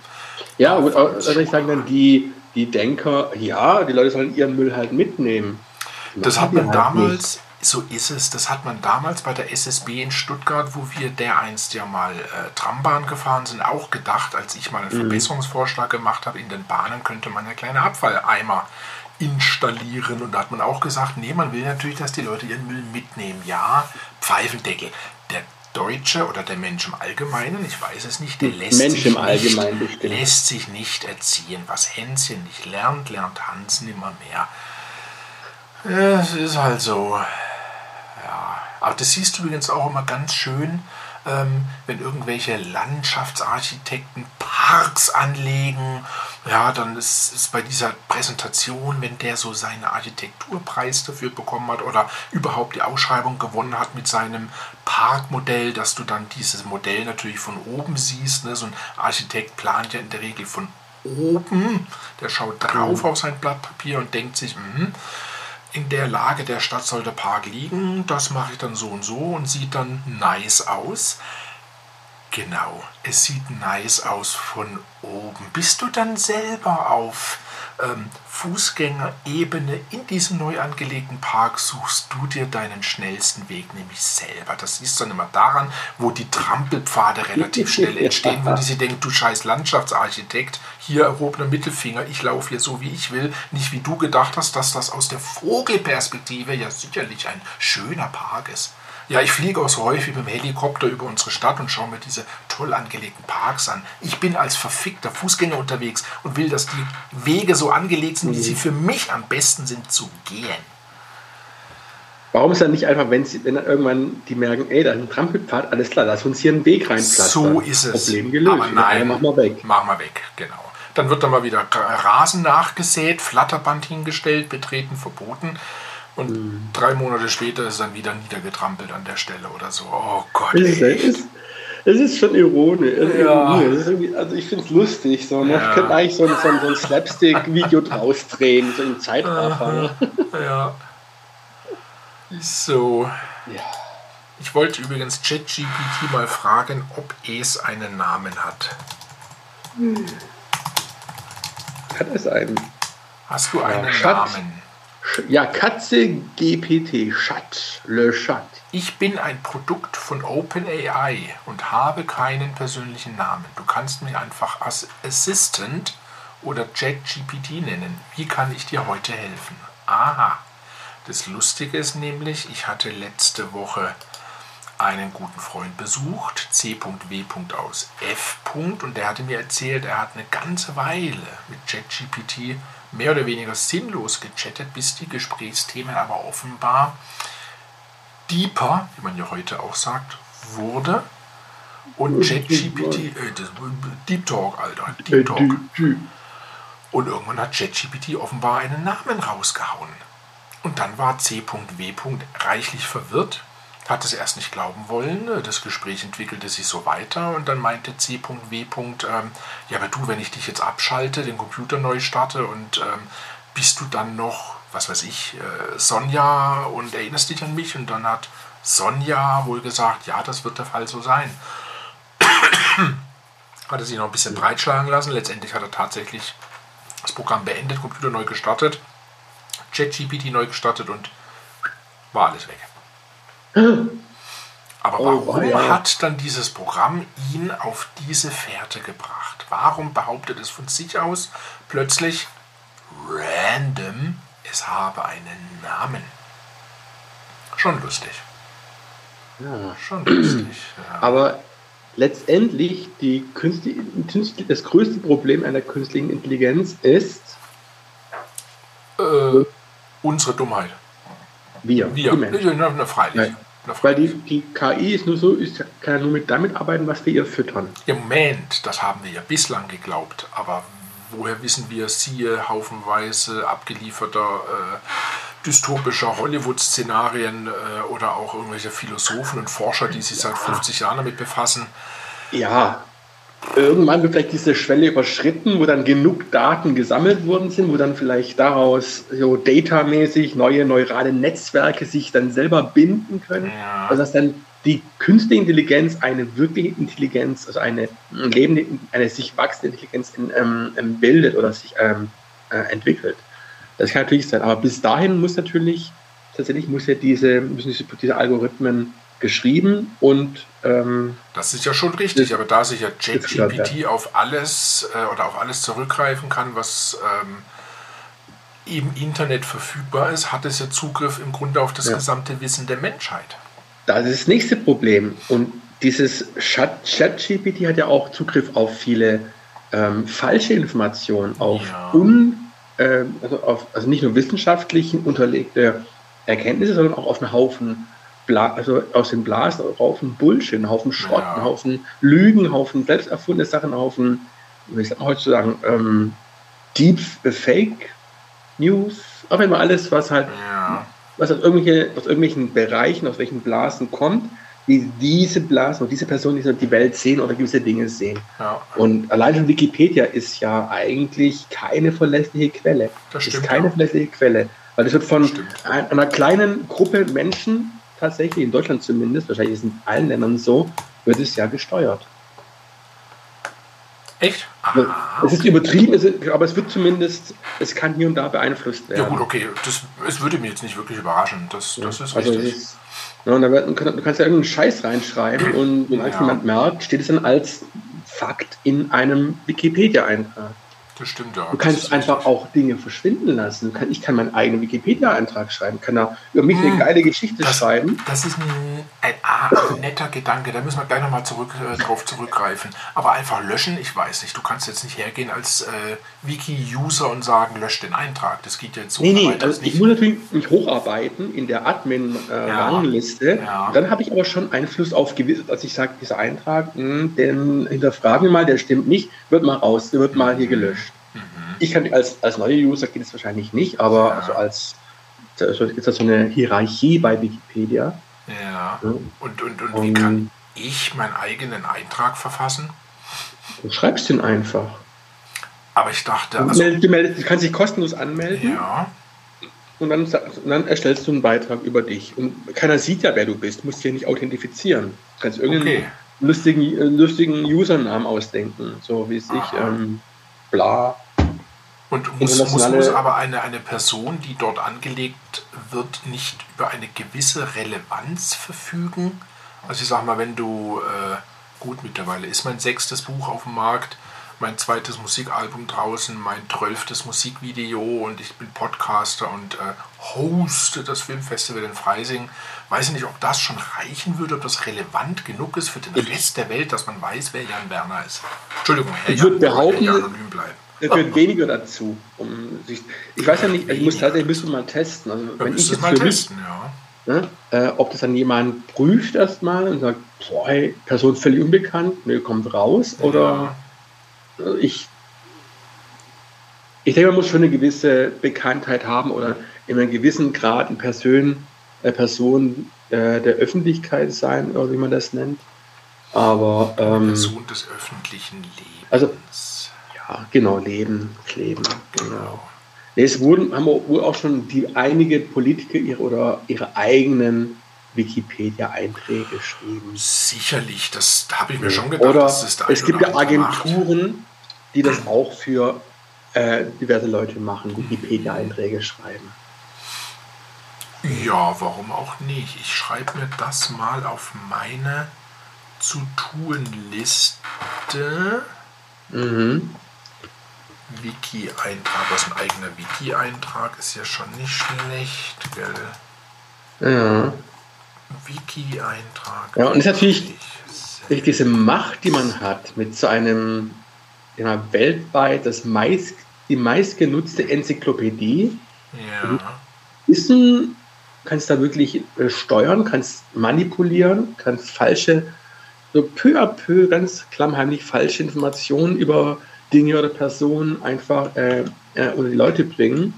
S1: Ja, gut, also ich sage dann, die die Denker, ja, die Leute sollen ihren Müll halt mitnehmen.
S2: Das hat man halt damals, nicht. so ist es, das hat man damals bei der SSB in Stuttgart, wo wir der einst ja mal äh, Trambahn gefahren sind, auch gedacht, als ich mal einen mhm. Verbesserungsvorschlag gemacht habe, in den Bahnen könnte man ja kleine Abfalleimer installieren. Und da hat man auch gesagt, nee, man will natürlich, dass die Leute ihren Müll mitnehmen. Ja, Pfeifendeckel. Der Deutsche oder der Mensch im Allgemeinen, ich weiß es nicht, der lässt,
S1: Mensch
S2: sich,
S1: nicht,
S2: lässt sich nicht erziehen. Was Hänschen nicht lernt, lernt Hans nimmer mehr. Es ist halt so. Ja. Aber das siehst du übrigens auch immer ganz schön, ähm, wenn irgendwelche Landschaftsarchitekten Parks anlegen ja, dann ist es bei dieser Präsentation, wenn der so seinen Architekturpreis dafür bekommen hat oder überhaupt die Ausschreibung gewonnen hat mit seinem Parkmodell, dass du dann dieses Modell natürlich von oben siehst. Ne? So ein Architekt plant ja in der Regel von oben, der schaut drauf mhm. auf sein Blatt Papier und denkt sich, mh, in der Lage der Stadt soll der Park liegen, das mache ich dann so und so und sieht dann nice aus. Genau, es sieht nice aus von oben. Bist du dann selber auf ähm, Fußgängerebene in diesem neu angelegten Park suchst du dir deinen schnellsten Weg, nämlich selber. Das siehst du dann immer daran, wo die Trampelpfade relativ schnell entstehen, wo die sie denken, du scheiß Landschaftsarchitekt, hier erhobener Mittelfinger, ich laufe hier so, wie ich will, nicht wie du gedacht hast, dass das aus der Vogelperspektive ja sicherlich ein schöner Park ist. Ja, ich fliege auch so häufig mit dem Helikopter über unsere Stadt und schaue mir diese toll angelegten Parks an. Ich bin als verfickter Fußgänger unterwegs und will, dass die Wege so angelegt sind, wie sie für mich am besten sind zu gehen.
S1: Warum ist dann nicht einfach, wenn, sie, wenn dann irgendwann die merken, ey, da ist ein Trampelpfad, alles klar, lass uns hier einen Weg reinpflastern.
S2: So ist es.
S1: Problem gelöst.
S2: Aber nein,
S1: mach mal weg.
S2: Mach mal weg, genau. Dann wird dann mal wieder Rasen nachgesät, Flatterband hingestellt, betreten verboten. Und mhm. drei Monate später ist dann wieder niedergetrampelt an der Stelle oder so. Oh Gott.
S1: Es ist, es ist schon ironisch. Ja. also ich finde es lustig. So, ne? ja. Ich könnte eigentlich so ein, so ein, ein Slapstick-Video draus drehen, so im Zeitraffer.
S2: Ja. So. Ja. Ich wollte übrigens ChatGPT mal fragen, ob es einen Namen hat.
S1: Hm. Hat es einen?
S2: Hast du einen ja, Namen?
S1: Ja, Katze GPT, Chat, Le Chat.
S2: Ich bin ein Produkt von OpenAI und habe keinen persönlichen Namen. Du kannst mich einfach Assistant oder ChatGPT nennen. Wie kann ich dir heute helfen? Aha. Das Lustige ist nämlich, ich hatte letzte Woche einen guten Freund besucht, C.W. aus F. und der hatte mir erzählt, er hat eine ganze Weile mit ChatGPT mehr oder weniger sinnlos gechattet, bis die Gesprächsthemen aber offenbar deeper, wie man ja heute auch sagt, wurde. Und ChatGPT, äh, Deep Talk, Alter, Deep Talk. Und irgendwann hat ChatGPT offenbar einen Namen rausgehauen. Und dann war C.W. reichlich verwirrt, hat es erst nicht glauben wollen. Das Gespräch entwickelte sich so weiter und dann meinte C.W. Ähm, ja, aber du, wenn ich dich jetzt abschalte, den Computer neu starte und ähm, bist du dann noch, was weiß ich, äh, Sonja und erinnerst dich an mich? Und dann hat Sonja wohl gesagt, ja, das wird der Fall so sein. hat er sich noch ein bisschen breitschlagen lassen. Letztendlich hat er tatsächlich das Programm beendet, Computer neu gestartet, ChatGPT neu gestartet und war alles weg. Aber oh, warum oh, ja. hat dann dieses Programm ihn auf diese Fährte gebracht? Warum behauptet es von sich aus plötzlich random, es habe einen Namen? Schon lustig.
S1: Ja. Schon lustig. Ja. Aber letztendlich die künstliche, das größte Problem einer künstlichen Intelligenz ist
S2: äh, unsere Dummheit.
S1: Wir.
S2: Wir. Na, na, freilich.
S1: Weil die, die KI ist nur so, ist, kann ja nur mit damit arbeiten, was wir ihr füttern.
S2: Im Moment, das haben wir ja bislang geglaubt, aber woher wissen wir, siehe haufenweise abgelieferter äh, dystopischer Hollywood-Szenarien äh, oder auch irgendwelche Philosophen und Forscher, die sich seit 50 Jahren damit befassen.
S1: Ja, irgendwann wird vielleicht diese Schwelle überschritten, wo dann genug Daten gesammelt worden sind, wo dann vielleicht daraus so datamäßig neue neurale Netzwerke sich dann selber binden können. Ja. Also dass dann die künstliche Intelligenz eine wirkliche Intelligenz, also eine lebende, eine sich wachsende Intelligenz in, ähm, ähm, bildet oder sich ähm, äh, entwickelt. Das kann natürlich sein. Aber bis dahin muss natürlich tatsächlich muss ja diese, müssen diese, diese Algorithmen geschrieben und ähm,
S2: das ist ja schon richtig, aber da sich ja ChatGPT auf alles äh, oder auf alles zurückgreifen kann, was ähm, im Internet verfügbar ist, hat es ja Zugriff im Grunde auf das ja. gesamte Wissen der Menschheit.
S1: Das ist das nächste Problem. Und dieses ChatGPT hat ja auch Zugriff auf viele ähm, falsche Informationen, auf, ja. un, äh, also auf also nicht nur wissenschaftlich unterlegte Erkenntnisse, sondern auch auf einen Haufen Bla also aus den Blasen Haufen Bullshit, Haufen Schrott, ja. Haufen Lügen, Haufen selbst erfundene Sachen, Haufen, wie sagt man heute zu sagen, ähm, Deep Fake News, auf einmal alles, was halt, ja. was aus, irgendwelche, aus irgendwelchen Bereichen, aus welchen Blasen kommt, wie diese Blasen und diese Personen die die Welt sehen oder gewisse Dinge sehen. Ja. Und allein schon Wikipedia ist ja eigentlich keine verlässliche Quelle. Das stimmt. Ist keine ja. verlässliche Quelle. Weil das wird von einer kleinen Gruppe Menschen tatsächlich, in Deutschland zumindest, wahrscheinlich ist es in allen Ländern so, wird es ja gesteuert.
S2: Echt?
S1: Aha, es ist übertrieben, es ist, aber es wird zumindest, es kann hier und da beeinflusst werden.
S2: Ja gut, okay, das, es würde mich jetzt nicht wirklich überraschen, das, das ist
S1: also
S2: richtig.
S1: Ist, ja, und da wird, du kannst ja irgendeinen Scheiß reinschreiben und wenn ja. jemand merkt, steht es dann als Fakt in einem Wikipedia-Eintrag.
S2: Das stimmt ja.
S1: Du kannst einfach richtig. auch Dinge verschwinden lassen. Ich kann meinen eigenen Wikipedia-Eintrag schreiben, kann da über mich eine hm. geile Geschichte
S2: das,
S1: schreiben.
S2: Das ist ein, ein, ah, ein, netter Gedanke, da müssen wir gleich nochmal zurück, äh, drauf zurückgreifen. Aber einfach löschen, ich weiß nicht. Du kannst jetzt nicht hergehen als äh, Wiki-User und sagen, lösch den Eintrag. Das geht jetzt so
S1: Nee, nee, also ich muss natürlich mich hocharbeiten in der Admin-Rangliste. Äh, ja. Dann habe ich aber schon Einfluss auf gewisse, dass ich sage, dieser Eintrag, mh, hm, den hinterfragen wir mal, der stimmt nicht, wird mal raus, wird mal hier gelöscht. Ich kann als, als neuer User geht es wahrscheinlich nicht, aber also als also ist das so eine Hierarchie bei Wikipedia.
S2: Ja. Und, und, und, und wie kann ich meinen eigenen Eintrag verfassen?
S1: Du schreibst den einfach.
S2: Aber ich dachte.
S1: Also, du, meldest, du kannst dich kostenlos anmelden.
S2: Ja.
S1: Und dann, dann, erstellst du einen Beitrag über dich. Und keiner sieht ja, wer du bist. Du musst dich ja nicht authentifizieren. Du kannst irgendeinen okay. lustigen, lustigen Usernamen ausdenken. So wie es ich. Ähm, bla.
S2: Und muss, muss, muss aber eine, eine Person, die dort angelegt wird, nicht über eine gewisse Relevanz verfügen? Also ich sag mal, wenn du, äh, gut, mittlerweile ist mein sechstes Buch auf dem Markt, mein zweites Musikalbum draußen, mein zwölftes Musikvideo und ich bin Podcaster und äh, hoste das Filmfestival in Freising. Weiß ich nicht, ob das schon reichen würde, ob das relevant genug ist für den Rest der Welt, dass man weiß, wer Jan Werner ist. Entschuldigung,
S1: Herr ich Jan, behaupten, Herr anonym bleiben. Es gehört weniger dazu. Um sich, ich weiß ja nicht, ich muss tatsächlich müssen mal testen. Also, wenn ich jetzt mal für testen, mich, ja. ne, äh, ob das dann jemand prüft erstmal und sagt, boah, hey, Person völlig unbekannt, ne, kommt raus, oder ja. ich, ich denke, man muss schon eine gewisse Bekanntheit haben oder in einem gewissen Grad eine Person, eine Person äh, der Öffentlichkeit sein, oder wie man das nennt. Aber ähm,
S2: Person des öffentlichen Lebens.
S1: Also genau, Leben, Kleben, genau. Es wurden, haben wohl auch schon die einige Politiker ihre oder ihre eigenen Wikipedia-Einträge geschrieben.
S2: Sicherlich, das habe ich mir schon gedacht.
S1: Oder es gibt ja Agenturen, macht. die das auch für äh, diverse Leute machen, Wikipedia-Einträge schreiben.
S2: Ja, warum auch nicht? Ich schreibe mir das mal auf meine Zu-Tun-Liste. Mhm. Wiki-Eintrag, was ein eigener Wiki-Eintrag ist ja schon nicht schlecht, gell?
S1: Ja.
S2: Wiki-Eintrag.
S1: Ja, und ist natürlich diese Macht, die man hat, mit so einem ja, weltweit das meist, die meistgenutzte Enzyklopädie.
S2: Ja.
S1: Wissen kannst da wirklich äh, steuern, kannst manipulieren, kannst falsche, so peu à peu, ganz klammheimlich falsche Informationen über Dinge oder Personen einfach äh, äh, unter die Leute bringen,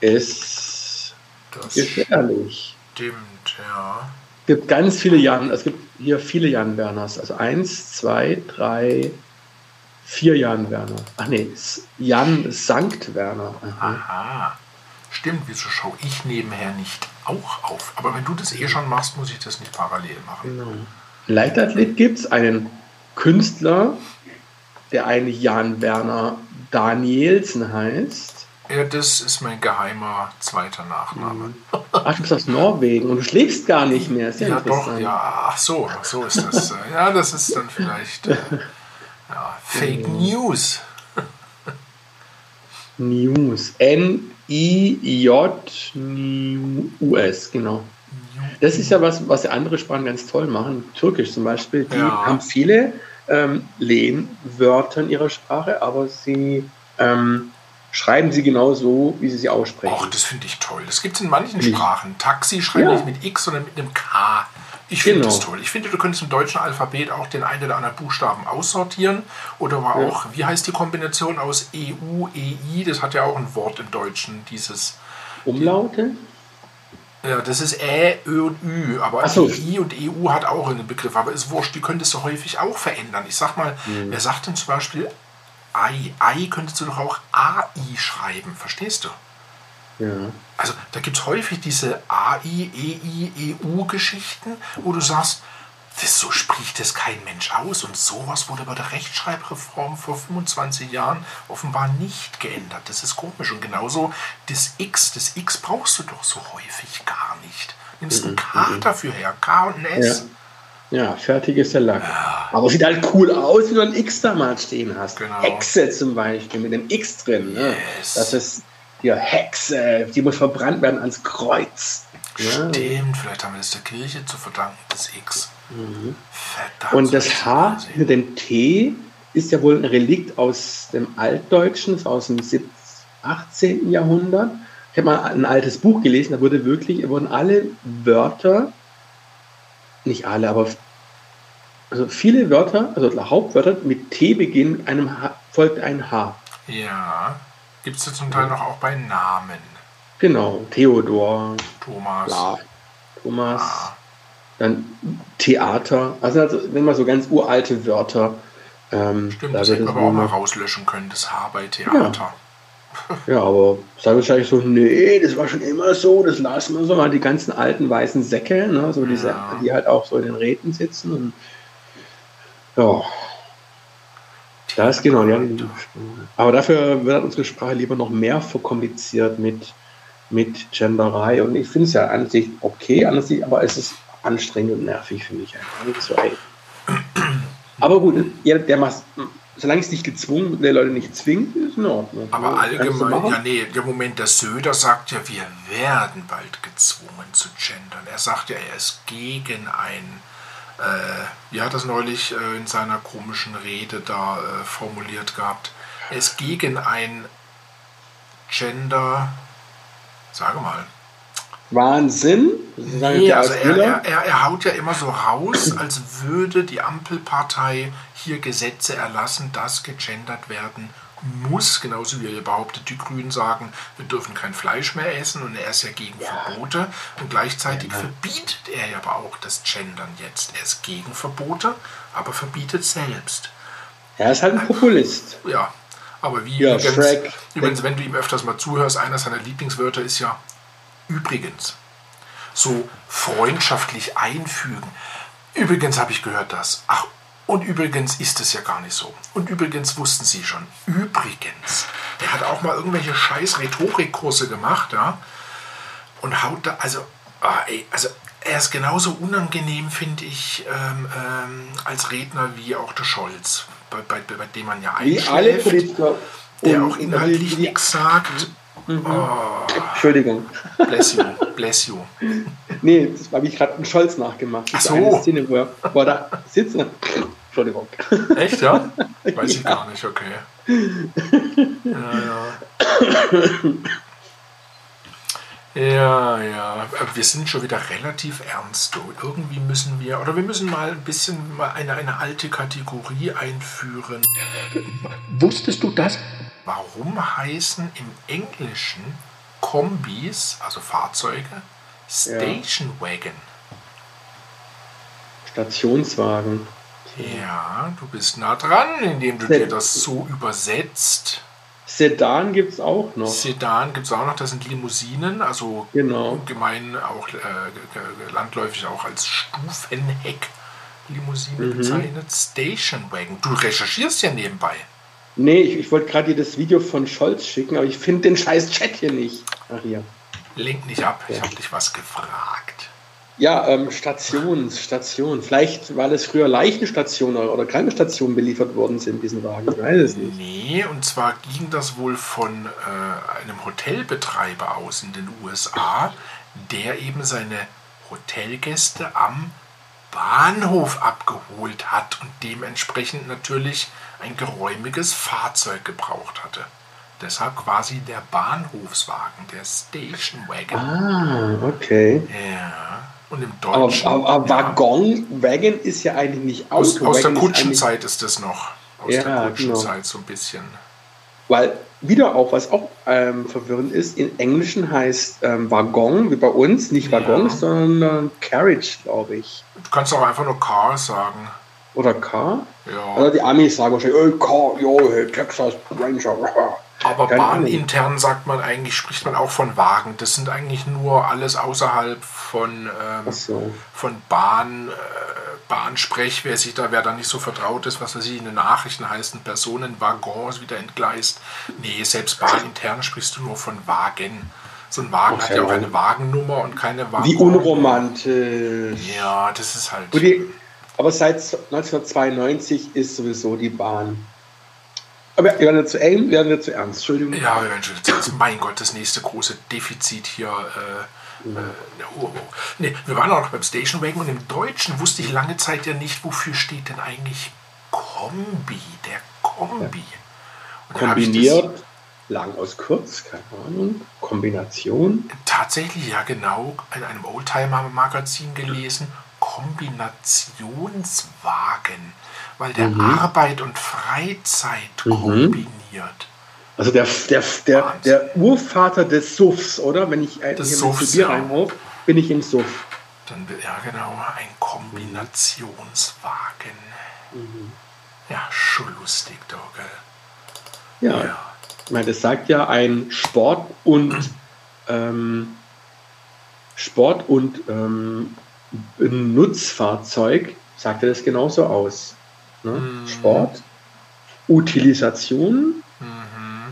S1: ist das gefährlich.
S2: Stimmt, ja.
S1: Es gibt ganz viele Jan, es gibt hier viele Jan Werners. Also eins, zwei, drei, vier Jan Werner. Ach nee, Jan Sankt Werner.
S2: Aha. Aha. Stimmt, wieso schaue ich nebenher nicht auch auf? Aber wenn du das eh schon machst, muss ich das nicht parallel machen.
S1: Genau. Leichtathlet gibt es einen Künstler, der eine Jan Werner Danielsen heißt.
S2: Ja, das ist mein geheimer zweiter Nachname. Mhm.
S1: Ach, du bist aus Norwegen und du schläfst gar nicht mehr.
S2: Ist ja, ja doch, ja. Ach so, so ist das. ja, das ist dann vielleicht äh, ja, Fake mhm. News.
S1: News. N-I-J-U-S, genau. Das ist ja was, was andere Sprachen ganz toll machen. Türkisch zum Beispiel. Die ja. haben viele ähm, Lehnwörter in ihrer Sprache, aber sie ähm, schreiben sie genau so, wie sie sie aussprechen.
S2: Ach, das finde ich toll. Das gibt es in manchen ich. Sprachen. Taxi schreibe ja. ich mit X, sondern mit einem K. Ich finde genau. das toll. Ich finde, du könntest im deutschen Alphabet auch den einen oder anderen Buchstaben aussortieren. Oder aber ja. auch, wie heißt die Kombination aus EU, EI? Das hat ja auch ein Wort im Deutschen, dieses.
S1: Umlaute?
S2: Ja, das ist Ä, Ö und Ü. Aber so. I und EU hat auch einen Begriff. Aber ist wurscht, die könntest du häufig auch verändern. Ich sag mal, mhm. wer sagt denn zum Beispiel Ei? Ei könntest du doch auch AI schreiben. Verstehst du?
S1: Ja.
S2: Also da gibt es häufig diese AI, EI, EU-Geschichten, wo du sagst, Das, so spricht es kein Mensch aus. Und sowas wurde bei der Rechtschreibreform vor 25 Jahren offenbar nicht geändert. Das ist komisch. Und genauso das X. Das X brauchst du doch so häufig gar nicht. Nimmst ein K dafür her. K und ein S.
S1: Ja, ja fertig ist der Lack. Ja. Aber sieht halt cool aus, wenn du ein X da mal stehen hast.
S2: Genau.
S1: Hexe zum Beispiel mit dem X drin. Ne?
S2: Yes.
S1: Das ist ja Hexe, die muss verbrannt werden ans Kreuz. Ja.
S2: Stimmt, vielleicht haben wir das der Kirche zu verdanken, das X. Verdammt.
S1: Und das H mit dem T ist ja wohl ein Relikt aus dem Altdeutschen, ist aus dem 17, 18. Jahrhundert. Ich habe mal ein altes Buch gelesen, da wurde wirklich, wurden alle Wörter, nicht alle, aber also viele Wörter, also Hauptwörter mit T beginnen, mit einem H, folgt ein H.
S2: Ja. Gibt es ja zum Teil noch auch bei Namen.
S1: Genau, Theodor,
S2: Thomas.
S1: bla, Thomas,
S2: Ah.
S1: Dann Theater, also, also wenn man so ganz uralte Wörter, ähm,
S2: Stimmt,
S1: da
S2: das hätten wir auch mal rauslöschen können, das H bei Theater.
S1: Ja, aber sagen wahrscheinlich so, nee, das war schon immer so, das lassen wir so. Mal die ganzen alten weißen Säcke, ne, so diese,
S2: Ja.
S1: die halt auch so in den Räten sitzen. Und, ja, das genau. Ja, aber dafür wird unsere Sprache lieber noch mehr verkompliziert mit, mit Genderei. Und ich finde es ja an sich okay, an sich, aber es ist anstrengend und nervig für mich einfach. So. Aber gut, ja, der macht, solange es nicht gezwungen, der Leute nicht zwingt, ist in Ordnung.
S2: Aber allgemein, ja nee, der Moment, der Söder sagt ja, wir werden bald gezwungen zu gendern. Er sagt ja, er ist gegen ein, äh, wie hat das neulich äh, in seiner komischen Rede da äh, formuliert gehabt, er ist gegen ein Gender, sage mal,
S1: Wahnsinn.
S2: Nee, also er, er, er, er haut ja immer so raus, als würde die Ampelpartei hier Gesetze erlassen, dass gegendert werden muss. Genauso wie er behauptet, die Grünen sagen, wir dürfen kein Fleisch mehr essen und er ist ja gegen Verbote. Und gleichzeitig verbietet er ja aber auch das Gendern jetzt. Er ist gegen Verbote, aber verbietet selbst.
S1: Er ist halt ein Populist.
S2: Ja, aber wie
S1: Ja,
S2: übrigens, übrigens, wenn du ihm öfters mal zuhörst, einer seiner Lieblingswörter ist ja übrigens. So freundschaftlich einfügen. Übrigens habe ich gehört das. Ach, und übrigens ist es ja gar nicht so. Und übrigens wussten Sie schon. Übrigens. Der hat auch mal irgendwelche scheiß Rhetorikkurse gemacht, ja. Und haut da, also, ah, ey, also er ist genauso unangenehm, finde ich, ähm, ähm, als Redner wie auch der Scholz, bei, bei, bei dem man ja
S1: Wie alle Politiker.
S2: der auch inhaltlich
S1: die- die-
S2: nichts sagt.
S1: Entschuldigung.
S2: Bless you, bless you.
S1: Nee, das habe ich gerade einen Scholz nachgemacht.
S2: Ach
S1: Das ist
S2: so.
S1: Eine Szene, wo er, wo er da sitzt. Entschuldigung.
S2: Echt, ja? Weiß ich gar nicht, okay. Ja, ja. Ja, ja. Aber Wir sind schon wieder relativ ernst. Irgendwie müssen wir, oder wir müssen mal ein bisschen mal eine, eine alte Kategorie einführen.
S3: Wusstest du das?
S2: Warum heißen im Englischen Kombis, also Fahrzeuge, Station Wagon?
S1: Stationswagen.
S2: Ja, du bist nah dran, indem du dir das so übersetzt.
S1: Sedan gibt es auch noch.
S2: Sedan gibt es auch noch, das sind Limousinen, also
S1: Genau.
S2: gemein auch äh, landläufig auch als Stufenheck-Limousine
S1: Mhm.
S2: bezeichnet. Station Wagon. Du recherchierst ja nebenbei.
S1: Nee, ich, ich wollte gerade dir das Video von Scholz schicken, aber ich finde den scheiß Chat hier nicht. Ach hier.
S2: Lenk nicht ab, ich habe dich was gefragt.
S1: Ja, ähm, Stations, Station. Vielleicht, weil es früher Leichenstationen oder Krankenstationen beliefert worden sind, diesen Wagen. Ich weiß es nicht.
S2: Nee, und zwar ging das wohl von äh, einem Hotelbetreiber aus in den USA, der eben seine Hotelgäste am Bahnhof abgeholt hat und dementsprechend natürlich ein geräumiges Fahrzeug gebraucht hatte. Deshalb quasi der Bahnhofswagen, der Station Wagon.
S1: Ah, okay.
S2: Ja. Und im
S1: Aber,
S2: Deutschen.
S1: aber, aber
S2: ja,
S1: Waggon, Wagon ist ja eigentlich nicht
S2: aus,
S1: Auto.
S2: aus der
S1: Wagon ist
S2: Kutschenzeit ist das noch. Aus
S1: Ja,
S2: der
S1: genau.
S2: Kutschenzeit so ein bisschen.
S1: Weil wieder auch, was auch ähm, verwirrend ist, in Englischen heißt ähm, Waggon, wie bei uns, nicht
S2: Ja.
S1: Waggon, sondern Carriage, glaube ich.
S2: Du kannst auch einfach nur Car sagen.
S1: Oder Car?
S2: Ja.
S1: Also die Amis sagen wahrscheinlich, oh, Car, hey, Texas Ranger.
S2: Aber bahnintern sagt man eigentlich, spricht man auch von Wagen. Das sind eigentlich nur alles außerhalb von, ähm,
S1: so.
S2: von Bahn, äh, Bahnsprech, wer sich da, wer da nicht so vertraut ist, was weiß ich, in den Nachrichten heißt, ein Personenwaggon ist wieder entgleist. Nee, selbst bahnintern sprichst du nur von Wagen. So ein Wagen
S1: Ach
S2: hat ja auch eine Wagennummer und keine Wagen.
S1: Wie unromantisch.
S2: Ja, das ist halt.
S1: Die, aber seit 1992 ist sowieso die Bahn. Aber wir werden jetzt zu eng, wir werden jetzt zu ernst. Entschuldigung.
S2: Ja, wir werden schon jetzt, mein Gott, das nächste große Defizit hier. Äh, äh, oh, oh. Nee, wir waren auch noch beim Station Wagon und im Deutschen wusste ich lange Zeit ja nicht, wofür steht denn eigentlich Kombi, der Kombi. Ich
S1: Kombiniert, lang aus kurz, keine Ahnung. Kombination.
S2: Tatsächlich, ja genau, in einem Oldtimer-Magazin gelesen, Kombinationswagen, weil der Arbeit und Freizeit kombiniert.
S1: Also der, der, der,
S2: Wahnsinn.
S1: der Urvater des Suffs, oder? Wenn ich ein
S2: Suffs,
S1: mit Bier
S2: ja.
S1: reinhaue, bin ich im Suff.
S2: Dann, wird- ja genau, ein Kombinationswagen. Ja, schon lustig, doch, gell?
S1: Ja.
S2: Ja.
S1: Ich meine, das sagt ja ein Sport und ähm, Sport und ähm, Nutzfahrzeug, sagt er das genauso aus. Ne?
S2: Mhm.
S1: Sport, Utilisation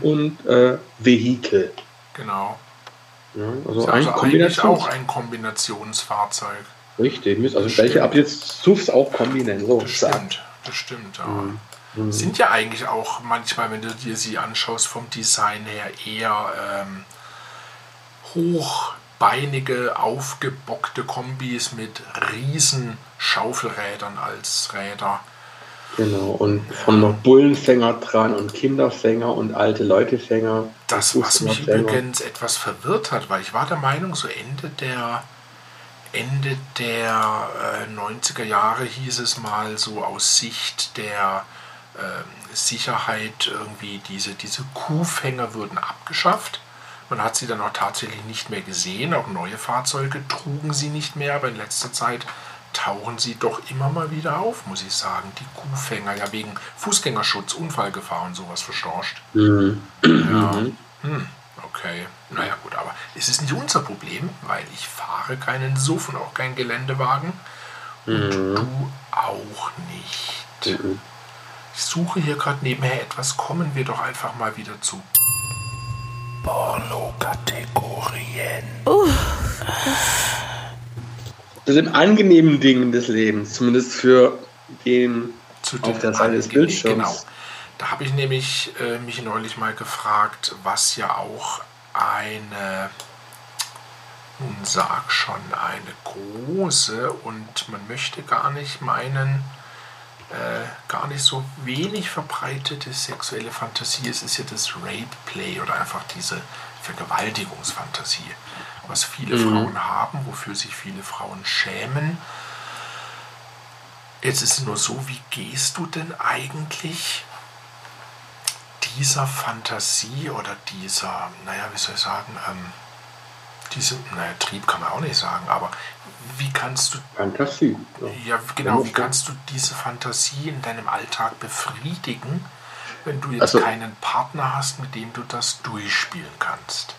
S1: und äh, Vehikel.
S2: Genau.
S1: Ja, also
S2: Ist
S1: ein
S2: also eigentlich auch ein Kombinationsfahrzeug.
S1: Richtig, müssen- also
S2: Das
S1: welche
S2: stimmt.
S1: ab jetzt Suffs auch Kombi nennen. So,
S2: Das stimmt, das stimmt. Ja.
S1: Mhm.
S2: Sind ja eigentlich auch manchmal, wenn du dir sie anschaust, vom Design her eher ähm, hochbeinige, aufgebockte Kombis mit riesen Schaufelrädern als Räder.
S1: Genau, und von noch Bullenfänger dran und Kinderfänger und alte Leutefänger.
S2: Das, was mich übrigens etwas verwirrt hat, weil ich war der Meinung, so Ende der Ende der äh, 90er Jahre hieß es mal so aus Sicht der ähm, Sicherheit irgendwie diese, diese Kuhfänger würden abgeschafft. Man hat sie dann auch tatsächlich nicht mehr gesehen, auch neue Fahrzeuge trugen sie nicht mehr, aber in letzter Zeit tauchen sie doch immer mal wieder auf, muss ich sagen. Die Kuhfänger, ja wegen Fußgängerschutz, Unfallgefahr und sowas verstorcht.
S1: Mhm.
S2: Ja. Hm, okay. Naja, gut, aber es ist nicht unser Problem, weil ich fahre keinen Suff und auch keinen Geländewagen. Und du auch nicht.
S1: Mhm.
S2: Ich suche hier gerade nebenher etwas. Kommen wir doch einfach mal wieder zu Porno-Kategorien.
S1: Das sind angenehmen Dingen des Lebens, zumindest für den
S2: Zu
S1: auf
S2: den
S1: der Seite des Bildschirms.
S2: Genau. Da habe ich nämlich äh, mich neulich mal gefragt, was ja auch eine, nun sag schon, eine große und man möchte gar nicht meinen, äh, gar nicht so wenig verbreitete sexuelle Fantasie ist, ist ja das Rape Play oder einfach diese Vergewaltigungsfantasie, was viele Frauen haben, wofür sich viele Frauen schämen. Jetzt ist es nur so, wie gehst du denn eigentlich dieser Fantasie oder dieser, naja, wie soll ich sagen, ähm, diesem, naja, Trieb kann man auch nicht sagen, aber wie kannst du,
S1: Fantasie. Ja.
S2: ja genau, wie kannst du diese Fantasie in deinem Alltag befriedigen, wenn du jetzt
S1: Also-
S2: keinen Partner hast, mit dem du das durchspielen kannst?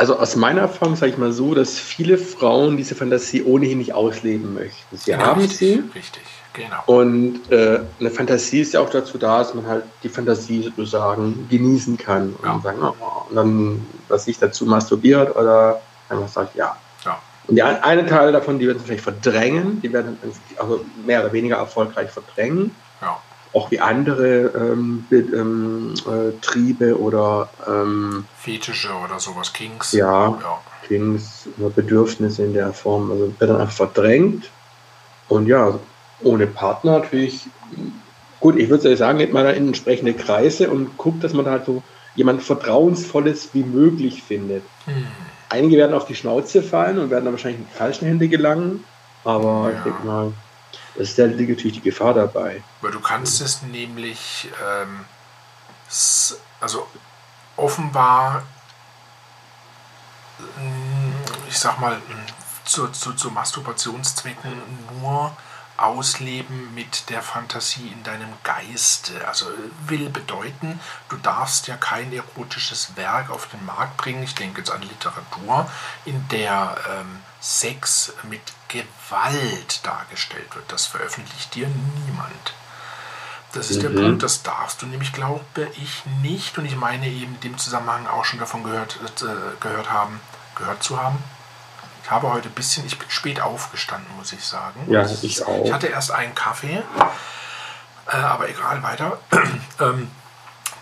S1: Also aus meiner Erfahrung sage ich mal so, dass viele Frauen diese Fantasie ohnehin nicht ausleben möchten. Sie haben
S2: richtig,
S1: sie
S2: Richtig, genau.
S1: und äh, eine Fantasie ist ja auch dazu da, dass man halt die Fantasie sozusagen genießen kann und
S2: Ja.
S1: sagen, oh, und dann, was sich dazu masturbiert oder einfach sagt, ja.
S2: Ja.
S1: Und die ein- eine Teil davon, die werden vielleicht verdrängen, die werden also mehr oder weniger erfolgreich verdrängen,
S2: Ja.
S1: Auch wie andere ähm, ähm, äh, Triebe oder ähm,
S2: Fetische oder sowas, Kings.
S1: Ja.
S2: ja.
S1: Kings Bedürfnisse in der Form, also wird dann einfach verdrängt. Und ja, ohne Partner natürlich, gut, ich würde sagen, geht man da in entsprechende Kreise und guckt, dass man da halt so jemand Vertrauensvolles wie möglich findet.
S2: Hm.
S1: Einige werden auf die Schnauze fallen und werden dann wahrscheinlich in die falschen Hände gelangen, aber
S2: Ja.
S1: ich denke mal, das ist liegt natürlich die Gefahr dabei.
S2: Weil du kannst es nämlich, ähm, also offenbar, mm, ich sag mal, mm, zu, zu, zu Masturbationszwecken nur ausleben mit der Fantasie in deinem Geiste. Also will bedeuten, du darfst ja kein erotisches Werk auf den Markt bringen, ich denke jetzt an Literatur, in der ähm, Sex mit Gewalt dargestellt wird. Das veröffentlicht dir niemand. Das ist mhm. der Punkt, das darfst du nämlich, glaube ich, nicht. Und ich meine eben in dem Zusammenhang auch schon davon gehört, äh, gehört haben, gehört zu haben. Ich habe heute ein bisschen, ich bin spät aufgestanden, muss ich sagen.
S1: Ja, ich auch.
S2: Ich hatte erst einen Kaffee, äh, aber egal, weiter. ähm,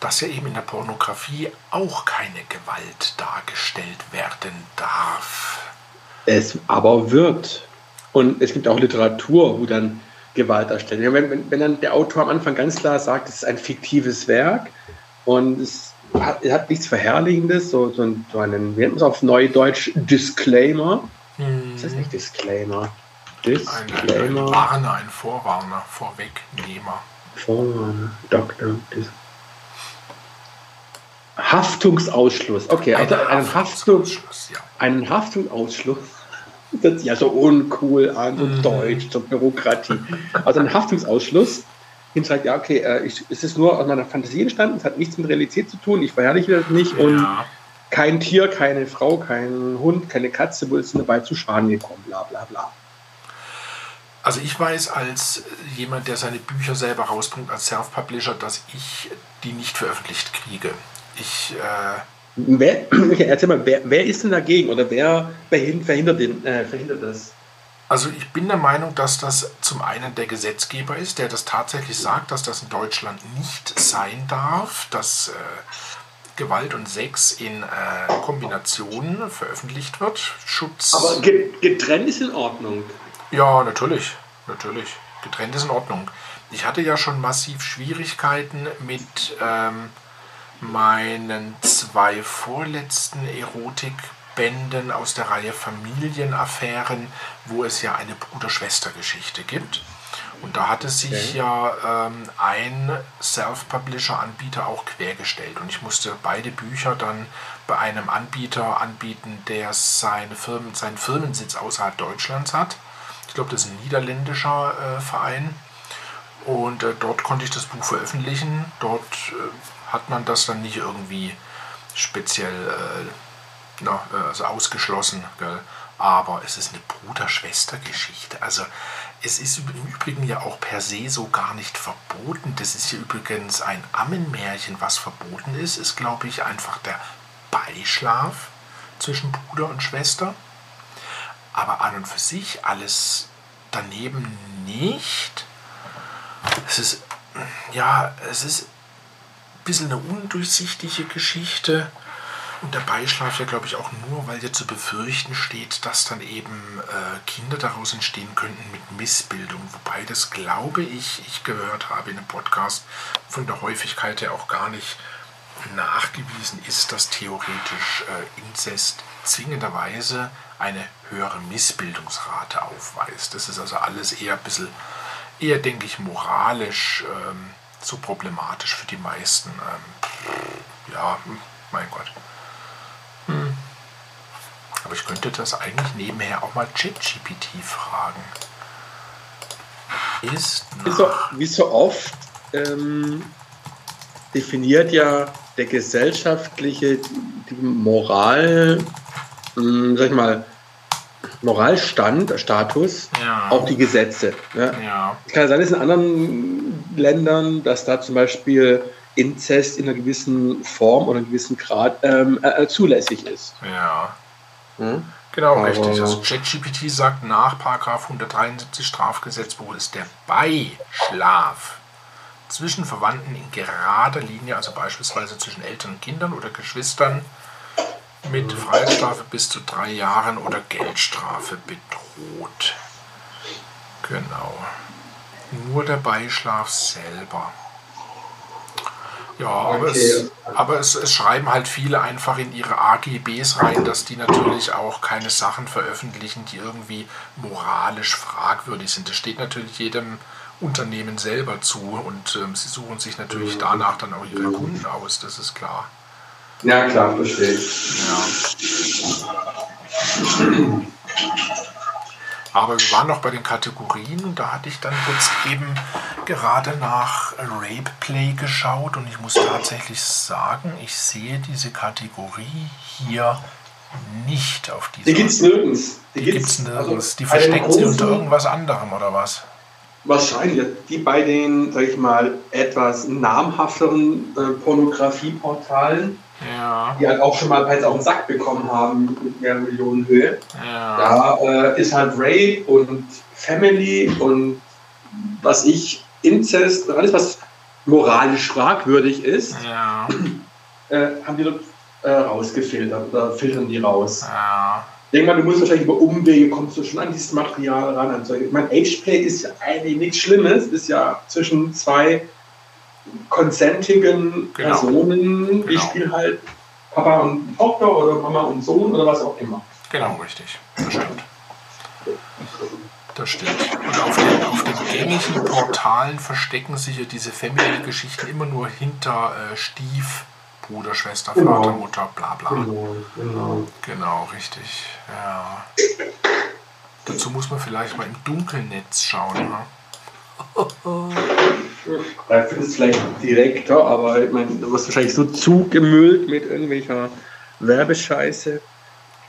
S2: dass ja eben in der Pornografie auch keine Gewalt dargestellt werden darf.
S1: Es aber wird. Und es gibt auch Literatur, wo dann Gewalt darstellt. Wenn, wenn, wenn dann der Autor am Anfang ganz klar sagt, es ist ein fiktives Werk und es hat, es hat nichts Verherrlichendes, so, so, so einen, wir nennen es auf Neudeutsch Disclaimer. Hm. Das ist nicht Disclaimer.
S2: Disclaimer. Ein, ein, Warner, ein Vorwarner, Vorwegnehmer.
S1: Vorwarner, Doktor. Haftungsausschluss. Okay, also einen Haftungsausschluss. Ja. Einen Haftungsausschluss das ja so uncool an, so mhm. deutsch, so Bürokratie. Also ein Haftungsausschluss hinschreibt, ja, okay, äh, ich, es ist nur aus meiner Fantasie entstanden, es hat nichts mit Realität zu tun, ich verherrliche das nicht ja. und kein Tier, keine Frau, kein Hund, keine Katze wo ist dabei zu Schaden gekommen, bla bla bla.
S2: Also ich weiß als jemand, der seine Bücher selber rausbringt, als Self-Publisher, dass ich die nicht veröffentlicht kriege. Ich äh,
S1: Wer, erzähl mal, wer, wer, ist denn dagegen oder wer verhindert, den, äh, verhindert das?
S2: Also ich bin der Meinung, dass das zum einen der Gesetzgeber ist, der das tatsächlich sagt, dass das in Deutschland nicht sein darf, dass äh, Gewalt und Sex in äh, Kombinationen veröffentlicht wird. Schutz.
S1: Aber getrennt ist in Ordnung.
S2: Ja, natürlich, natürlich. Getrennt ist in Ordnung. Ich hatte ja schon massiv Schwierigkeiten mit ähm, meinen zwei vorletzten Erotikbänden aus der Reihe Familienaffären, wo es ja eine Bruder-Schwester-Geschichte gibt. Und da hatte sich okay. ja ähm, ein Self-Publisher-Anbieter auch quergestellt. Und ich musste beide Bücher dann bei einem Anbieter anbieten, der seine Firmen, seinen Firmensitz außerhalb Deutschlands hat. Ich glaube, das ist ein niederländischer äh, Verein. Und äh, dort konnte ich das Buch veröffentlichen. Dort äh, hat man das dann nicht irgendwie speziell äh, na, äh, also ausgeschlossen. Gell? Aber es ist eine Bruder-Schwester-Geschichte. Also es ist im Übrigen ja auch per se so gar nicht verboten. Das ist ja übrigens ein Ammenmärchen. Was verboten ist, ist, glaube ich, einfach der Beischlaf zwischen Bruder und Schwester. Aber an und für sich alles daneben nicht. Es ist, ja, es ist bisschen eine undurchsichtige Geschichte. Und der Beischlaf ja, glaube ich, auch nur, weil ja zu befürchten steht, dass dann eben äh, Kinder daraus entstehen könnten mit Missbildung. Wobei das, glaube ich, ich gehört habe in einem Podcast von der Häufigkeit her auch gar nicht nachgewiesen ist, dass theoretisch äh, Inzest zwingenderweise eine höhere Missbildungsrate aufweist. Das ist also alles eher ein bisschen, eher denke ich, moralisch. Ähm, so problematisch für die meisten. Ähm, ja, mein Gott. Hm. Aber ich könnte das eigentlich nebenher auch mal ChatGPT fragen.
S1: Ist wie so, wie so oft ähm, definiert ja der gesellschaftliche die Moral, ähm, sag ich mal, Moralstand, Status, ja. auch die Gesetze. Ne? Ja. Es kann sein, dass in anderen Ländern, dass da zum Beispiel Inzest in einer gewissen Form oder einem gewissen Grad ähm, äh, äh zulässig ist.
S2: Ja. Hm? Genau, Aber richtig. Also ChatGPT sagt nach 173 Strafgesetzbuch ist der Beischlaf zwischen Verwandten in gerader Linie, also beispielsweise zwischen Eltern und Kindern oder Geschwistern, mit Freiheitsstrafe bis zu drei Jahren oder Geldstrafe bedroht. Genau. Nur der Beischlaf selber. Ja, aber, okay. es, aber es, es, schreiben halt viele einfach in ihre AGBs rein, dass die natürlich auch keine Sachen veröffentlichen, die irgendwie moralisch fragwürdig sind. Das steht natürlich jedem Unternehmen selber zu und ähm, sie suchen sich natürlich mhm. danach dann auch ihre Kunden aus, das ist klar.
S1: Ja, klar, verstehe ich.
S2: Ja. Aber wir waren noch bei den Kategorien und da hatte ich dann jetzt eben gerade nach Rape Play geschaut und ich muss tatsächlich sagen, ich sehe diese Kategorie hier nicht auf dieser.
S1: Die gibt es nirgends.
S2: Die gibt es nirgends. Also die versteckt sie unter irgendwas anderem oder was?
S1: Wahrscheinlich. Die bei den, sag ich mal, etwas namhafteren äh, Pornografieportalen,
S2: ja.
S1: die halt auch schon mal bereits auf den Sack bekommen haben mit mehreren Millionen Höhe.
S2: Ja.
S1: Da äh, ist halt Rape und Family und was ich, Inzest, alles was moralisch fragwürdig ist,
S2: Ja.
S1: äh, haben die dort äh, rausgefiltert oder filtern die raus.
S2: Ja.
S1: Ich denke mal, du musst wahrscheinlich über Umwege kommst du schon an dieses Material ran. Also, ich meine, Ageplay ist ja eigentlich nichts Schlimmes, ist ja zwischen zwei konsentigen
S2: Genau.
S1: Personen, die
S2: Genau.
S1: spielen halt Papa und Tochter oder Mama und Sohn oder was auch immer.
S2: Genau, richtig. Das stimmt. Das stimmt. Und auf den, auf den gängigen Portalen verstecken sich ja diese Family-Geschichten immer nur hinter äh, Stief, Bruder, Schwester, Vater,
S1: Genau.
S2: Mutter, bla bla.
S1: Genau, genau.
S2: Genau, richtig. Ja. Dazu muss man vielleicht mal im Dunkelnetz schauen. Ne?
S1: Da findest du vielleicht direkter, aber ich meine, du wirst wahrscheinlich so zugemüllt mit irgendwelcher Werbescheiße.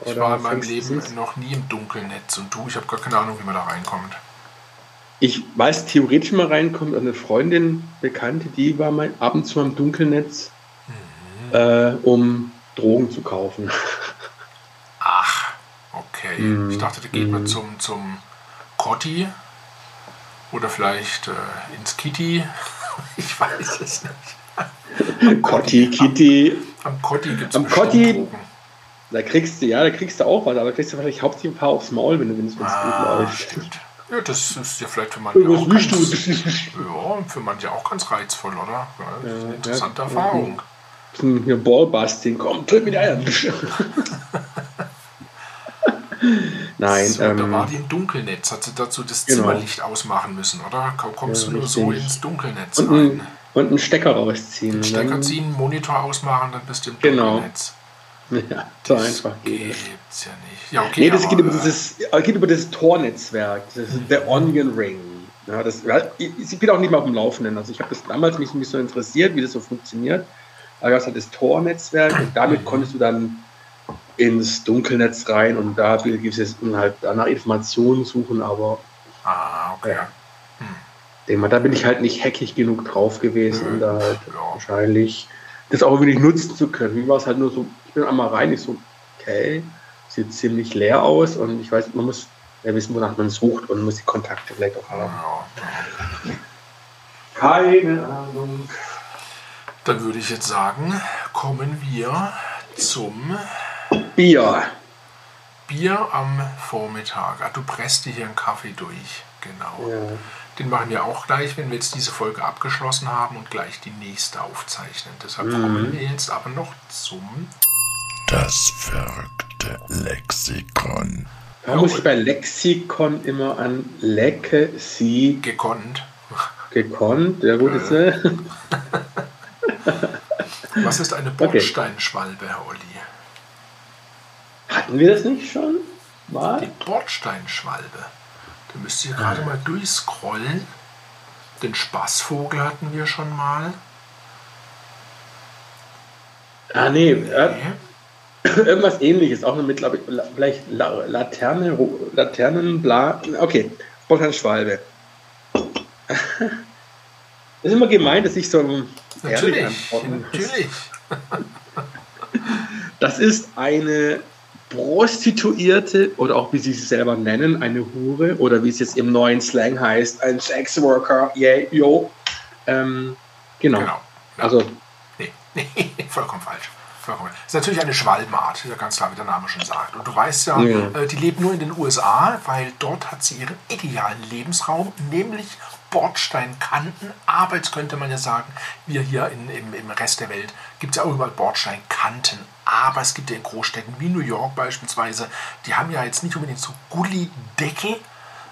S2: Ich war in meinem Leben noch nie im Dunkelnetz und du, ich habe gar keine Ahnung, wie man da reinkommt.
S1: Ich weiß theoretisch mal reinkommt, eine Freundin, Bekannte, die war mal ab und zu am Dunkelnetz, äh, um Drogen zu kaufen.
S2: Ach, okay.
S1: Mhm.
S2: Ich dachte, da geht man
S1: Mhm.
S2: zum, zum Kotti oder vielleicht äh, ins Kitty. Ich weiß es nicht.
S1: Kotti, Kitty,
S2: Am Kotti gibt es
S1: Am Kotti- da kriegst du, ja, da kriegst du auch was, aber da kriegst du wahrscheinlich hauptsächlich ein paar aufs Maul, wenn du es
S2: Ah,
S1: gut läuft.
S2: stimmt. Ja, das ist ja vielleicht für manche auch ganz, ja, für manche auch ganz reizvoll, oder? Ja, das ist eine interessante
S1: ja.
S2: Erfahrung.
S1: Hier Ballbusting, komm, tritt mit ein. Nein,
S2: so, da war
S1: ähm,
S2: die im Dunkelnetz, hat sie dazu das
S1: Genau.
S2: Zimmerlicht ausmachen müssen, oder? Komm- Kommst
S1: Ja,
S2: du nur so ins Dunkelnetz
S1: und, ein, und einen Stecker rausziehen.
S2: Den
S1: und
S2: Stecker ziehen, Monitor ausmachen, dann bist du im
S1: Genau.
S2: Dunkelnetz.
S1: Ja, so einfach geht es.
S2: Gibt's ja nicht. Ja, okay,
S1: Nee, das
S2: aber,
S1: geht über
S2: äh,
S1: dieses, äh, geht über das Tor-Netzwerk, das ist der Onion Ring. Ja, das, ich, bin auch nicht mehr auf dem Laufenden. Also ich habe das damals mich, mich so interessiert, wie das so funktioniert. Aber das hat das Tor-Netzwerk und damit konntest du dann ins Dunkelnetz rein und da gibt es jetzt halt danach Informationen suchen, aber
S2: Ah, okay.
S1: Ja. mal, da bin ich halt nicht hackig genug drauf gewesen, um da halt
S2: Ja.
S1: wahrscheinlich das auch wirklich nutzen zu können. Wie war es halt nur so, ich bin einmal rein, ich so, okay, sieht ziemlich leer aus und ich weiß, man muss ja wissen, wonach man sucht und muss die Kontakte vielleicht auch haben.
S2: Ja.
S1: Keine Ahnung.
S2: Dann würde ich jetzt sagen, kommen wir zum
S1: Bier.
S2: Bier am Vormittag. Ah, du presst dir hier einen Kaffee durch. Genau.
S1: Ja.
S2: Den machen wir auch gleich, wenn wir jetzt diese Folge abgeschlossen haben und gleich die nächste aufzeichnen. Deshalb kommen wir jetzt aber noch zum
S4: Das verrückte Lexikon.
S1: Da muss ich bei Lexikon immer an Lecke sie
S2: gekonnt.
S1: gekonnt. Ja gut, ist, äh,
S2: Was ist eine Bordsteinschwalbe, Herr Olli?
S1: Hatten wir das nicht schon?
S2: Die
S1: Mal?
S2: Bordsteinschwalbe. Da müsst ihr gerade mal durchscrollen. Den Spaßvogel hatten wir schon mal.
S1: Ah nee, äh,
S2: Nee.
S1: irgendwas ähnliches. Auch mit, glaube ich, vielleicht La Laterne, Laternen, bla. Okay, Bordsteinschwalbe. ist immer gemeint, dass ich so ehrlich
S2: Natürlich, natürlich.
S1: Das ist eine Prostituierte oder auch wie sie sich selber nennen, eine Hure oder wie es jetzt im neuen Slang heißt, ein Sexworker. Yeah, yo. Ähm, genau.
S2: Genau. Ja.
S1: Also,
S2: Nee, nee, vollkommen falsch. Vollkommen. Das ist natürlich eine Schwalbenart, ja ganz klar, wie der Name schon sagt. Und du weißt ja,
S1: Ja.
S2: äh, die lebt nur in den USA, weil dort hat sie ihren idealen Lebensraum, nämlich Bordsteinkanten. Aber jetzt könnte man ja sagen, wir hier in, im, im Rest der Welt gibt es ja auch überall Bordsteinkanten. Aber es gibt ja in Großstädten wie New York beispielsweise, die haben ja jetzt nicht unbedingt so Gullideckel,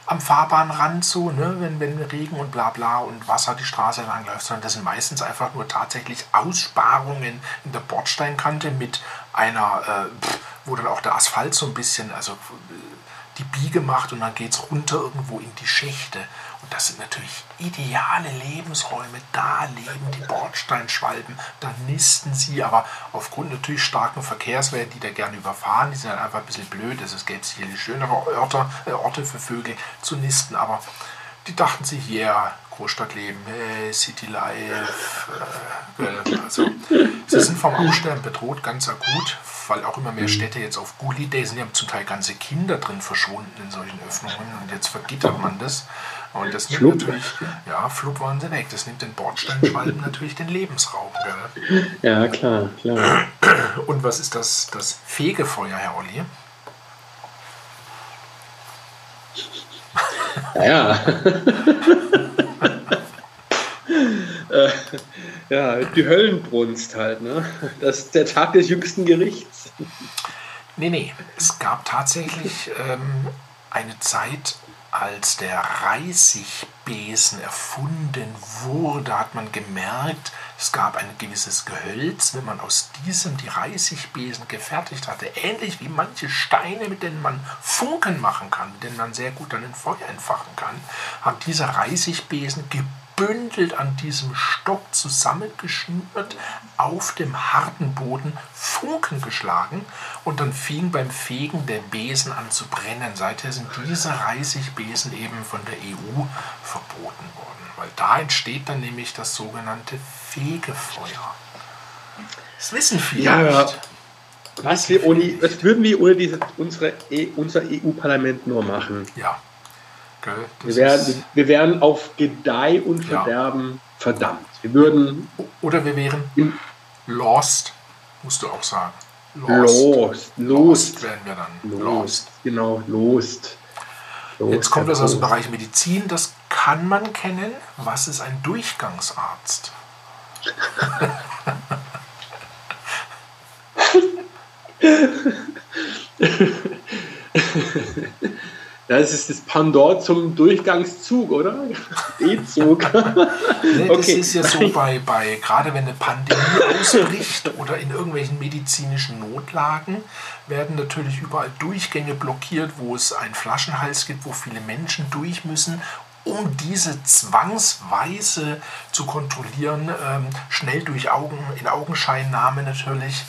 S2: am Fahrbahnrand so, ne, wenn, wenn Regen und bla bla und Wasser die Straße entlang läuft, sondern das sind meistens einfach nur tatsächlich Aussparungen in der Bordsteinkante mit einer, äh, wo dann auch der Asphalt so ein bisschen, also äh, die Biege macht und dann geht es runter irgendwo in die Schächte. Und das sind natürlich ideale Lebensräume. Da leben die Bordsteinschwalben, da nisten sie, aber aufgrund natürlich starken Verkehrs werden die da gerne überfahren. Die sind halt einfach ein bisschen blöd. Es gibt sicherlich schönere Orte, äh, Orte für Vögel zu nisten, aber die dachten sich, ja, yeah, Großstadtleben, hey, City Life. Äh, also, sie sind vom Aussterben bedroht, ganz akut, weil auch immer mehr Städte jetzt auf Gully Day sind. Die haben zum Teil ganze Kinder drin verschwunden in solchen Öffnungen und jetzt vergittert man das. Und das nimmt
S1: Flupp.
S2: natürlich, ja, Flupp waren sie weg. Das nimmt den Bordsteinschwalben natürlich den Lebensraum. Gell?
S1: Ja, klar, klar.
S2: Und was ist das, das Fegefeuer, Herr Olli?
S1: Ja. Äh, ja, die Höllenbrunst halt, ne? Das ist der Tag des jüngsten Gerichts.
S2: Nee, nee. Es gab tatsächlich ähm, eine Zeit, als der Reisigbesen erfunden wurde, hat man gemerkt, es gab ein gewisses Gehölz, wenn man aus diesem die Reisigbesen gefertigt hatte, ähnlich wie manche Steine, mit denen man Funken machen kann, mit denen man sehr gut dann ein Feuer entfachen kann, haben diese Reisigbesen gebündelt an diesem Stock zusammengeschnürt, auf dem harten Boden Funken geschlagen und dann fing beim Fegen der Besen an zu brennen. Seither sind diese Reisigbesen eben von der EU verboten worden, weil da entsteht dann nämlich das sogenannte Fegefeuer. Das wissen viele
S1: Ja,
S2: nicht.
S1: Was, wir ohne, was würden wir ohne diese, unsere, E- unser EU-Parlament nur machen?
S2: Ja. Gell,
S1: Wir wären, wir wären auf Gedeih und
S2: Ja.
S1: Verderben verdammt. Wir würden
S2: oder wir wären lost, musst du auch sagen.
S1: los, los,
S2: Lost wären wir dann.
S1: los,
S2: Lost.
S1: genau, lost. Los,
S2: Jetzt kommt das aus dem. Bereich Medizin, das kann man kennen. Was ist ein Durchgangsarzt?
S1: Das ist das Pendant zum Durchgangszug, oder? E-Zug.
S2: Ne, Das
S1: Okay.
S2: ist ja so bei, bei, gerade wenn eine Pandemie ausbricht oder in irgendwelchen medizinischen Notlagen, werden natürlich überall Durchgänge blockiert, wo es einen Flaschenhals gibt, wo viele Menschen durch müssen. Um diese zwangsweise zu kontrollieren, ähm, schnell durch Augen, in Augenscheinnahme natürlich.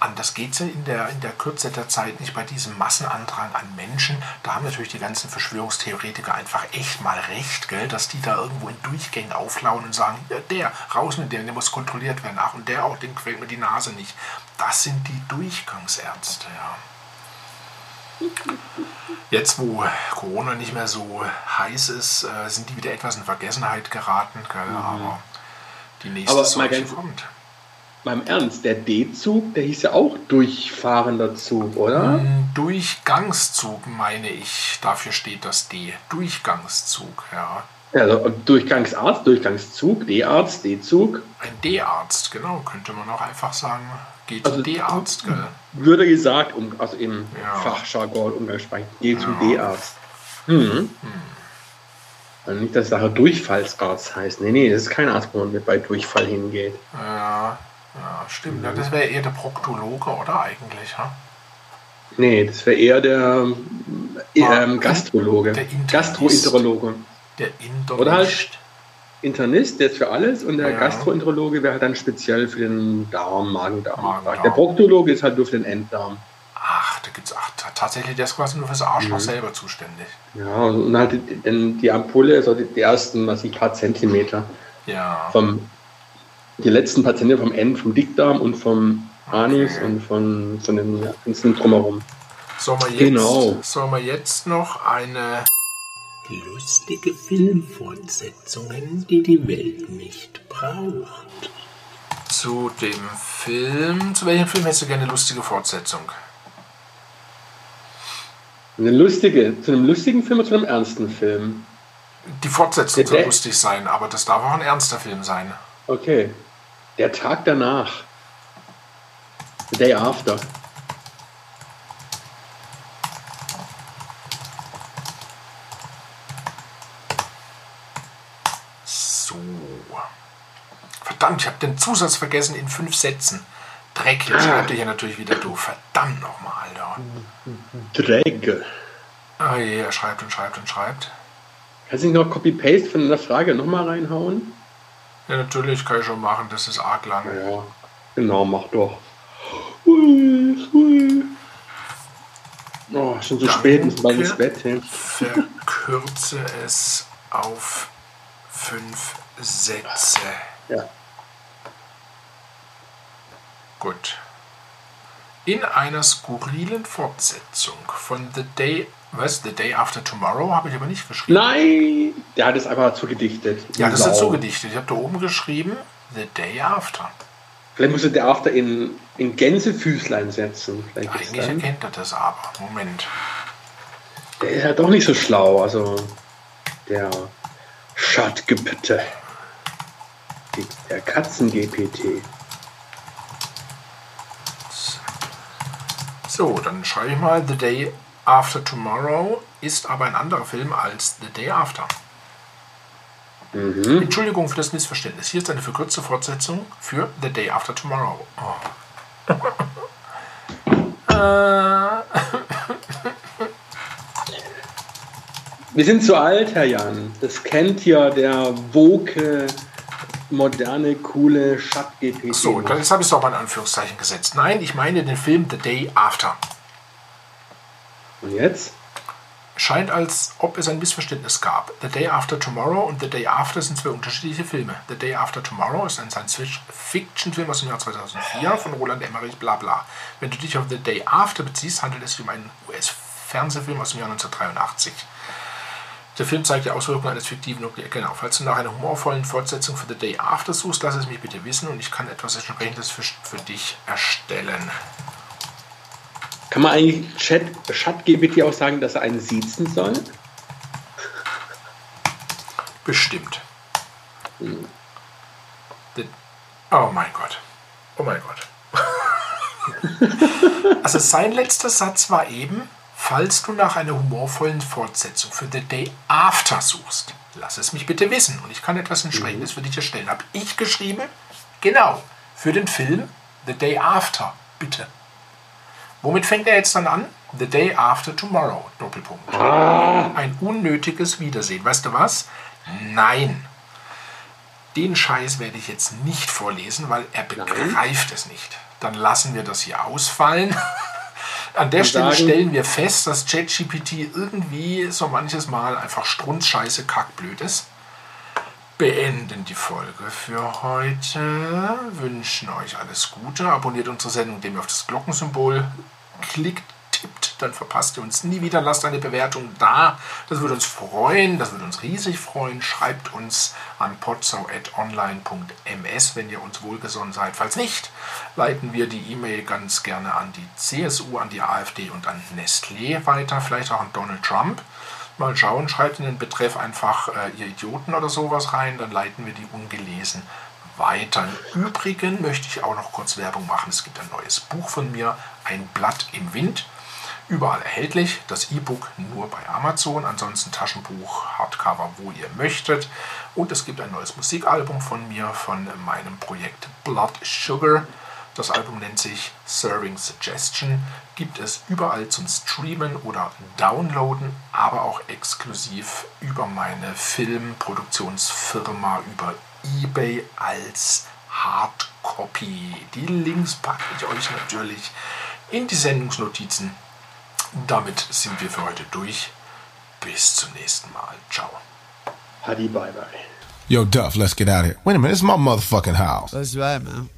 S2: Anders geht es ja in der, in der Kürze der Zeit nicht bei diesem Massenandrang an Menschen. Da haben natürlich die ganzen Verschwörungstheoretiker einfach echt mal recht, gell, dass die da irgendwo in Durchgängen auflauen und sagen, ja, der, raus mit dem, der muss kontrolliert werden. Ach, und der auch, dem quält mir die Nase nicht. Das sind die Durchgangsärzte, ja. Jetzt, wo Corona nicht mehr so heiß ist, äh, sind die wieder etwas in Vergessenheit geraten, gell, aber die nächste
S1: Mhm. Aber
S2: Seuche kommt.
S1: Mal im Ernst, der D-Zug, der hieß ja auch durchfahrender Zug, oder?
S2: Ein Durchgangszug meine ich, dafür steht das D. Durchgangszug, ja.
S1: Ja, also Durchgangsarzt, Durchgangszug, D-Arzt, D-Zug.
S2: Ein D-Arzt, genau, könnte man auch einfach sagen, geht
S1: Also-
S2: zum D-Arzt, gell?
S1: Würde gesagt, um, also im
S2: Ja.
S1: Fachjargon umgangssprachlich, Geh zum
S2: Ja.
S1: D-Arzt. Hm. Also nicht, dass Sache Durchfallsarzt heißt. Nee, nee, das ist kein Arzt, wo man mit bei Durchfall hingeht.
S2: Ja, ja stimmt. Ja, das wäre eher der Proktologe, oder eigentlich? Ja?
S1: Nee, das wäre eher der
S2: Ah,
S1: ähm, Gastrologe.
S2: der.
S1: Gastroenterologe.
S2: Der Internist.
S1: Oder halt Internist, der ist für alles und der
S2: Ja.
S1: Gastroenterologe wäre halt dann speziell für den Darm, Magen-Darm. Der Proktologe ist halt nur für den Enddarm.
S2: Ach, da gibt's ach, ta- tatsächlich, der ist quasi nur fürs Arschloch
S1: Mhm.
S2: selber zuständig.
S1: Ja, und halt die, die Ampulle ist auch die, die ersten, was ich, paar Zentimeter
S2: Ja.
S1: vom, die letzten paar Zentimeter vom End, vom Dickdarm und vom Anus
S2: Okay.
S1: und von, von den ganzen drumherum.
S2: Sollen wir jetzt,
S1: Genau.
S2: sollen wir jetzt noch eine
S3: Lustige Filmfortsetzungen, die die Welt nicht braucht.
S2: zu dem Film. Zu welchem Film hättest du gerne eine lustige Fortsetzung?
S1: Eine lustige, zu einem lustigen Film oder zu einem ernsten Film?
S2: Die Fortsetzung soll lustig sein, aber das darf auch ein ernster Film sein.
S1: Okay. Der Tag danach. The Day After.
S2: Verdammt, ich habe den Zusatz vergessen in fünf Sätzen. Dreck, jetzt schreibt ihr hier natürlich wieder du. Verdammt nochmal, Alter.
S1: Drag.
S2: Ah je, er schreibt und schreibt und schreibt.
S1: Kannst du nicht noch Copy-Paste von der Frage nochmal reinhauen?
S2: Ja, natürlich kann ich schon machen, das ist arg lang.
S1: Ja, genau, mach doch. Hui, hui. Oh, schon so spät, muss bald ins Bett. Hey.
S2: Verkürze es auf fünf Sätze.
S1: Ja.
S2: Gut. In einer skurrilen Fortsetzung von The Day, was? The Day After Tomorrow habe ich aber nicht geschrieben.
S1: Nein! Der hat es einfach zugedichtet.
S2: Ja, das ist so gedichtet. Ich habe da oben geschrieben, The Day After.
S1: Vielleicht musst du der After in, in Gänsefüßlein setzen. Vielleicht
S2: Eigentlich erkennt er das aber. Moment.
S1: der ist ja doch nicht so schlau. Also der Schattgebitte. Der Katzen-GPT.
S2: So, dann schreibe ich mal The Day After Tomorrow ist aber ein anderer Film als The Day After.
S1: Mhm.
S2: Entschuldigung für das Missverständnis. Hier ist eine verkürzte Fortsetzung für The Day After Tomorrow. Oh. äh,
S1: Wir sind zu alt, Herr Jan. Das kennt ja der woke, moderne, coole Schatt-GPT.
S2: so, jetzt habe ich es auch mal in Anführungszeichen gesetzt. Nein, ich meine den Film The Day After.
S1: Und jetzt?
S2: Scheint, als ob es ein Missverständnis gab. The Day After Tomorrow und The Day After sind zwei unterschiedliche Filme. The Day After Tomorrow ist ein Science-Fiction-Film aus dem Jahr 2004 von Roland Emmerich, bla bla. Wenn du dich auf The Day After beziehst, handelt es sich um einen US-Fernsehfilm aus dem Jahr 1983. Der Film zeigt die Auswirkungen eines fiktiven Nuklear. Genau, falls du nach einer humorvollen Fortsetzung für The Day After suchst, lass es mich bitte wissen und ich kann etwas entsprechendes für, für dich erstellen.
S1: Kann man eigentlich Chat, Chat-GPT auch sagen, dass er einen siezen soll?
S2: Bestimmt. The- Oh mein Gott. Oh mein Gott. also sein letzter Satz war eben, falls du nach einer humorvollen Fortsetzung für The Day After suchst, lass es mich bitte wissen und ich kann etwas entsprechendes für dich erstellen. Habe ich geschrieben? Genau. Für den Film The Day After, bitte. Womit fängt er jetzt dann an? The Day After Tomorrow, Doppelpunkt. Ein unnötiges Wiedersehen. Weißt du was? Nein. Den Scheiß werde ich jetzt nicht vorlesen, weil er begreift es nicht. Dann lassen wir das hier ausfallen. An der Stelle
S1: sagen-
S2: stellen wir fest, dass ChatGPT irgendwie so manches Mal einfach strunzscheiße kackblöd ist. Beenden die Folge für heute. Wünschen euch alles Gute. Abonniert unsere Sendung, indem ihr auf das Glockensymbol klickt. Dann verpasst ihr uns nie wieder. Lasst eine Bewertung da. Das würde uns freuen. Das würde uns riesig freuen. Schreibt uns an potsau.online.ms, wenn ihr uns wohlgesonnen seid. Falls nicht, leiten wir die E-Mail ganz gerne an die CSU, an die AfD und an Nestlé weiter. Vielleicht auch an Donald Trump. Mal schauen, schreibt in den Betreff einfach äh, ihr Idioten oder sowas rein, dann leiten wir die ungelesen weiter. Im Übrigen möchte ich auch noch kurz Werbung machen. Es gibt ein neues Buch von mir, Ein Blatt im Wind. Überall erhältlich. Das E-Book nur bei Amazon. Ansonsten Taschenbuch, Hardcover, wo ihr möchtet. Und es gibt ein neues Musikalbum von mir, von meinem Projekt Blood Sugar. Das Album nennt sich Serving Suggestion. Gibt es überall zum Streamen oder Downloaden, aber auch exklusiv über meine Filmproduktionsfirma über eBay als Hardcopy. Die Links packe ich euch natürlich in die Sendungsnotizen. Damit sind wir für heute durch. Bis zum nächsten Mal. Ciao.
S1: Hadi, bye bye.
S5: Yo, Duff, let's get out of here. Wait a minute, it's my motherfucking house.
S6: That's right, man.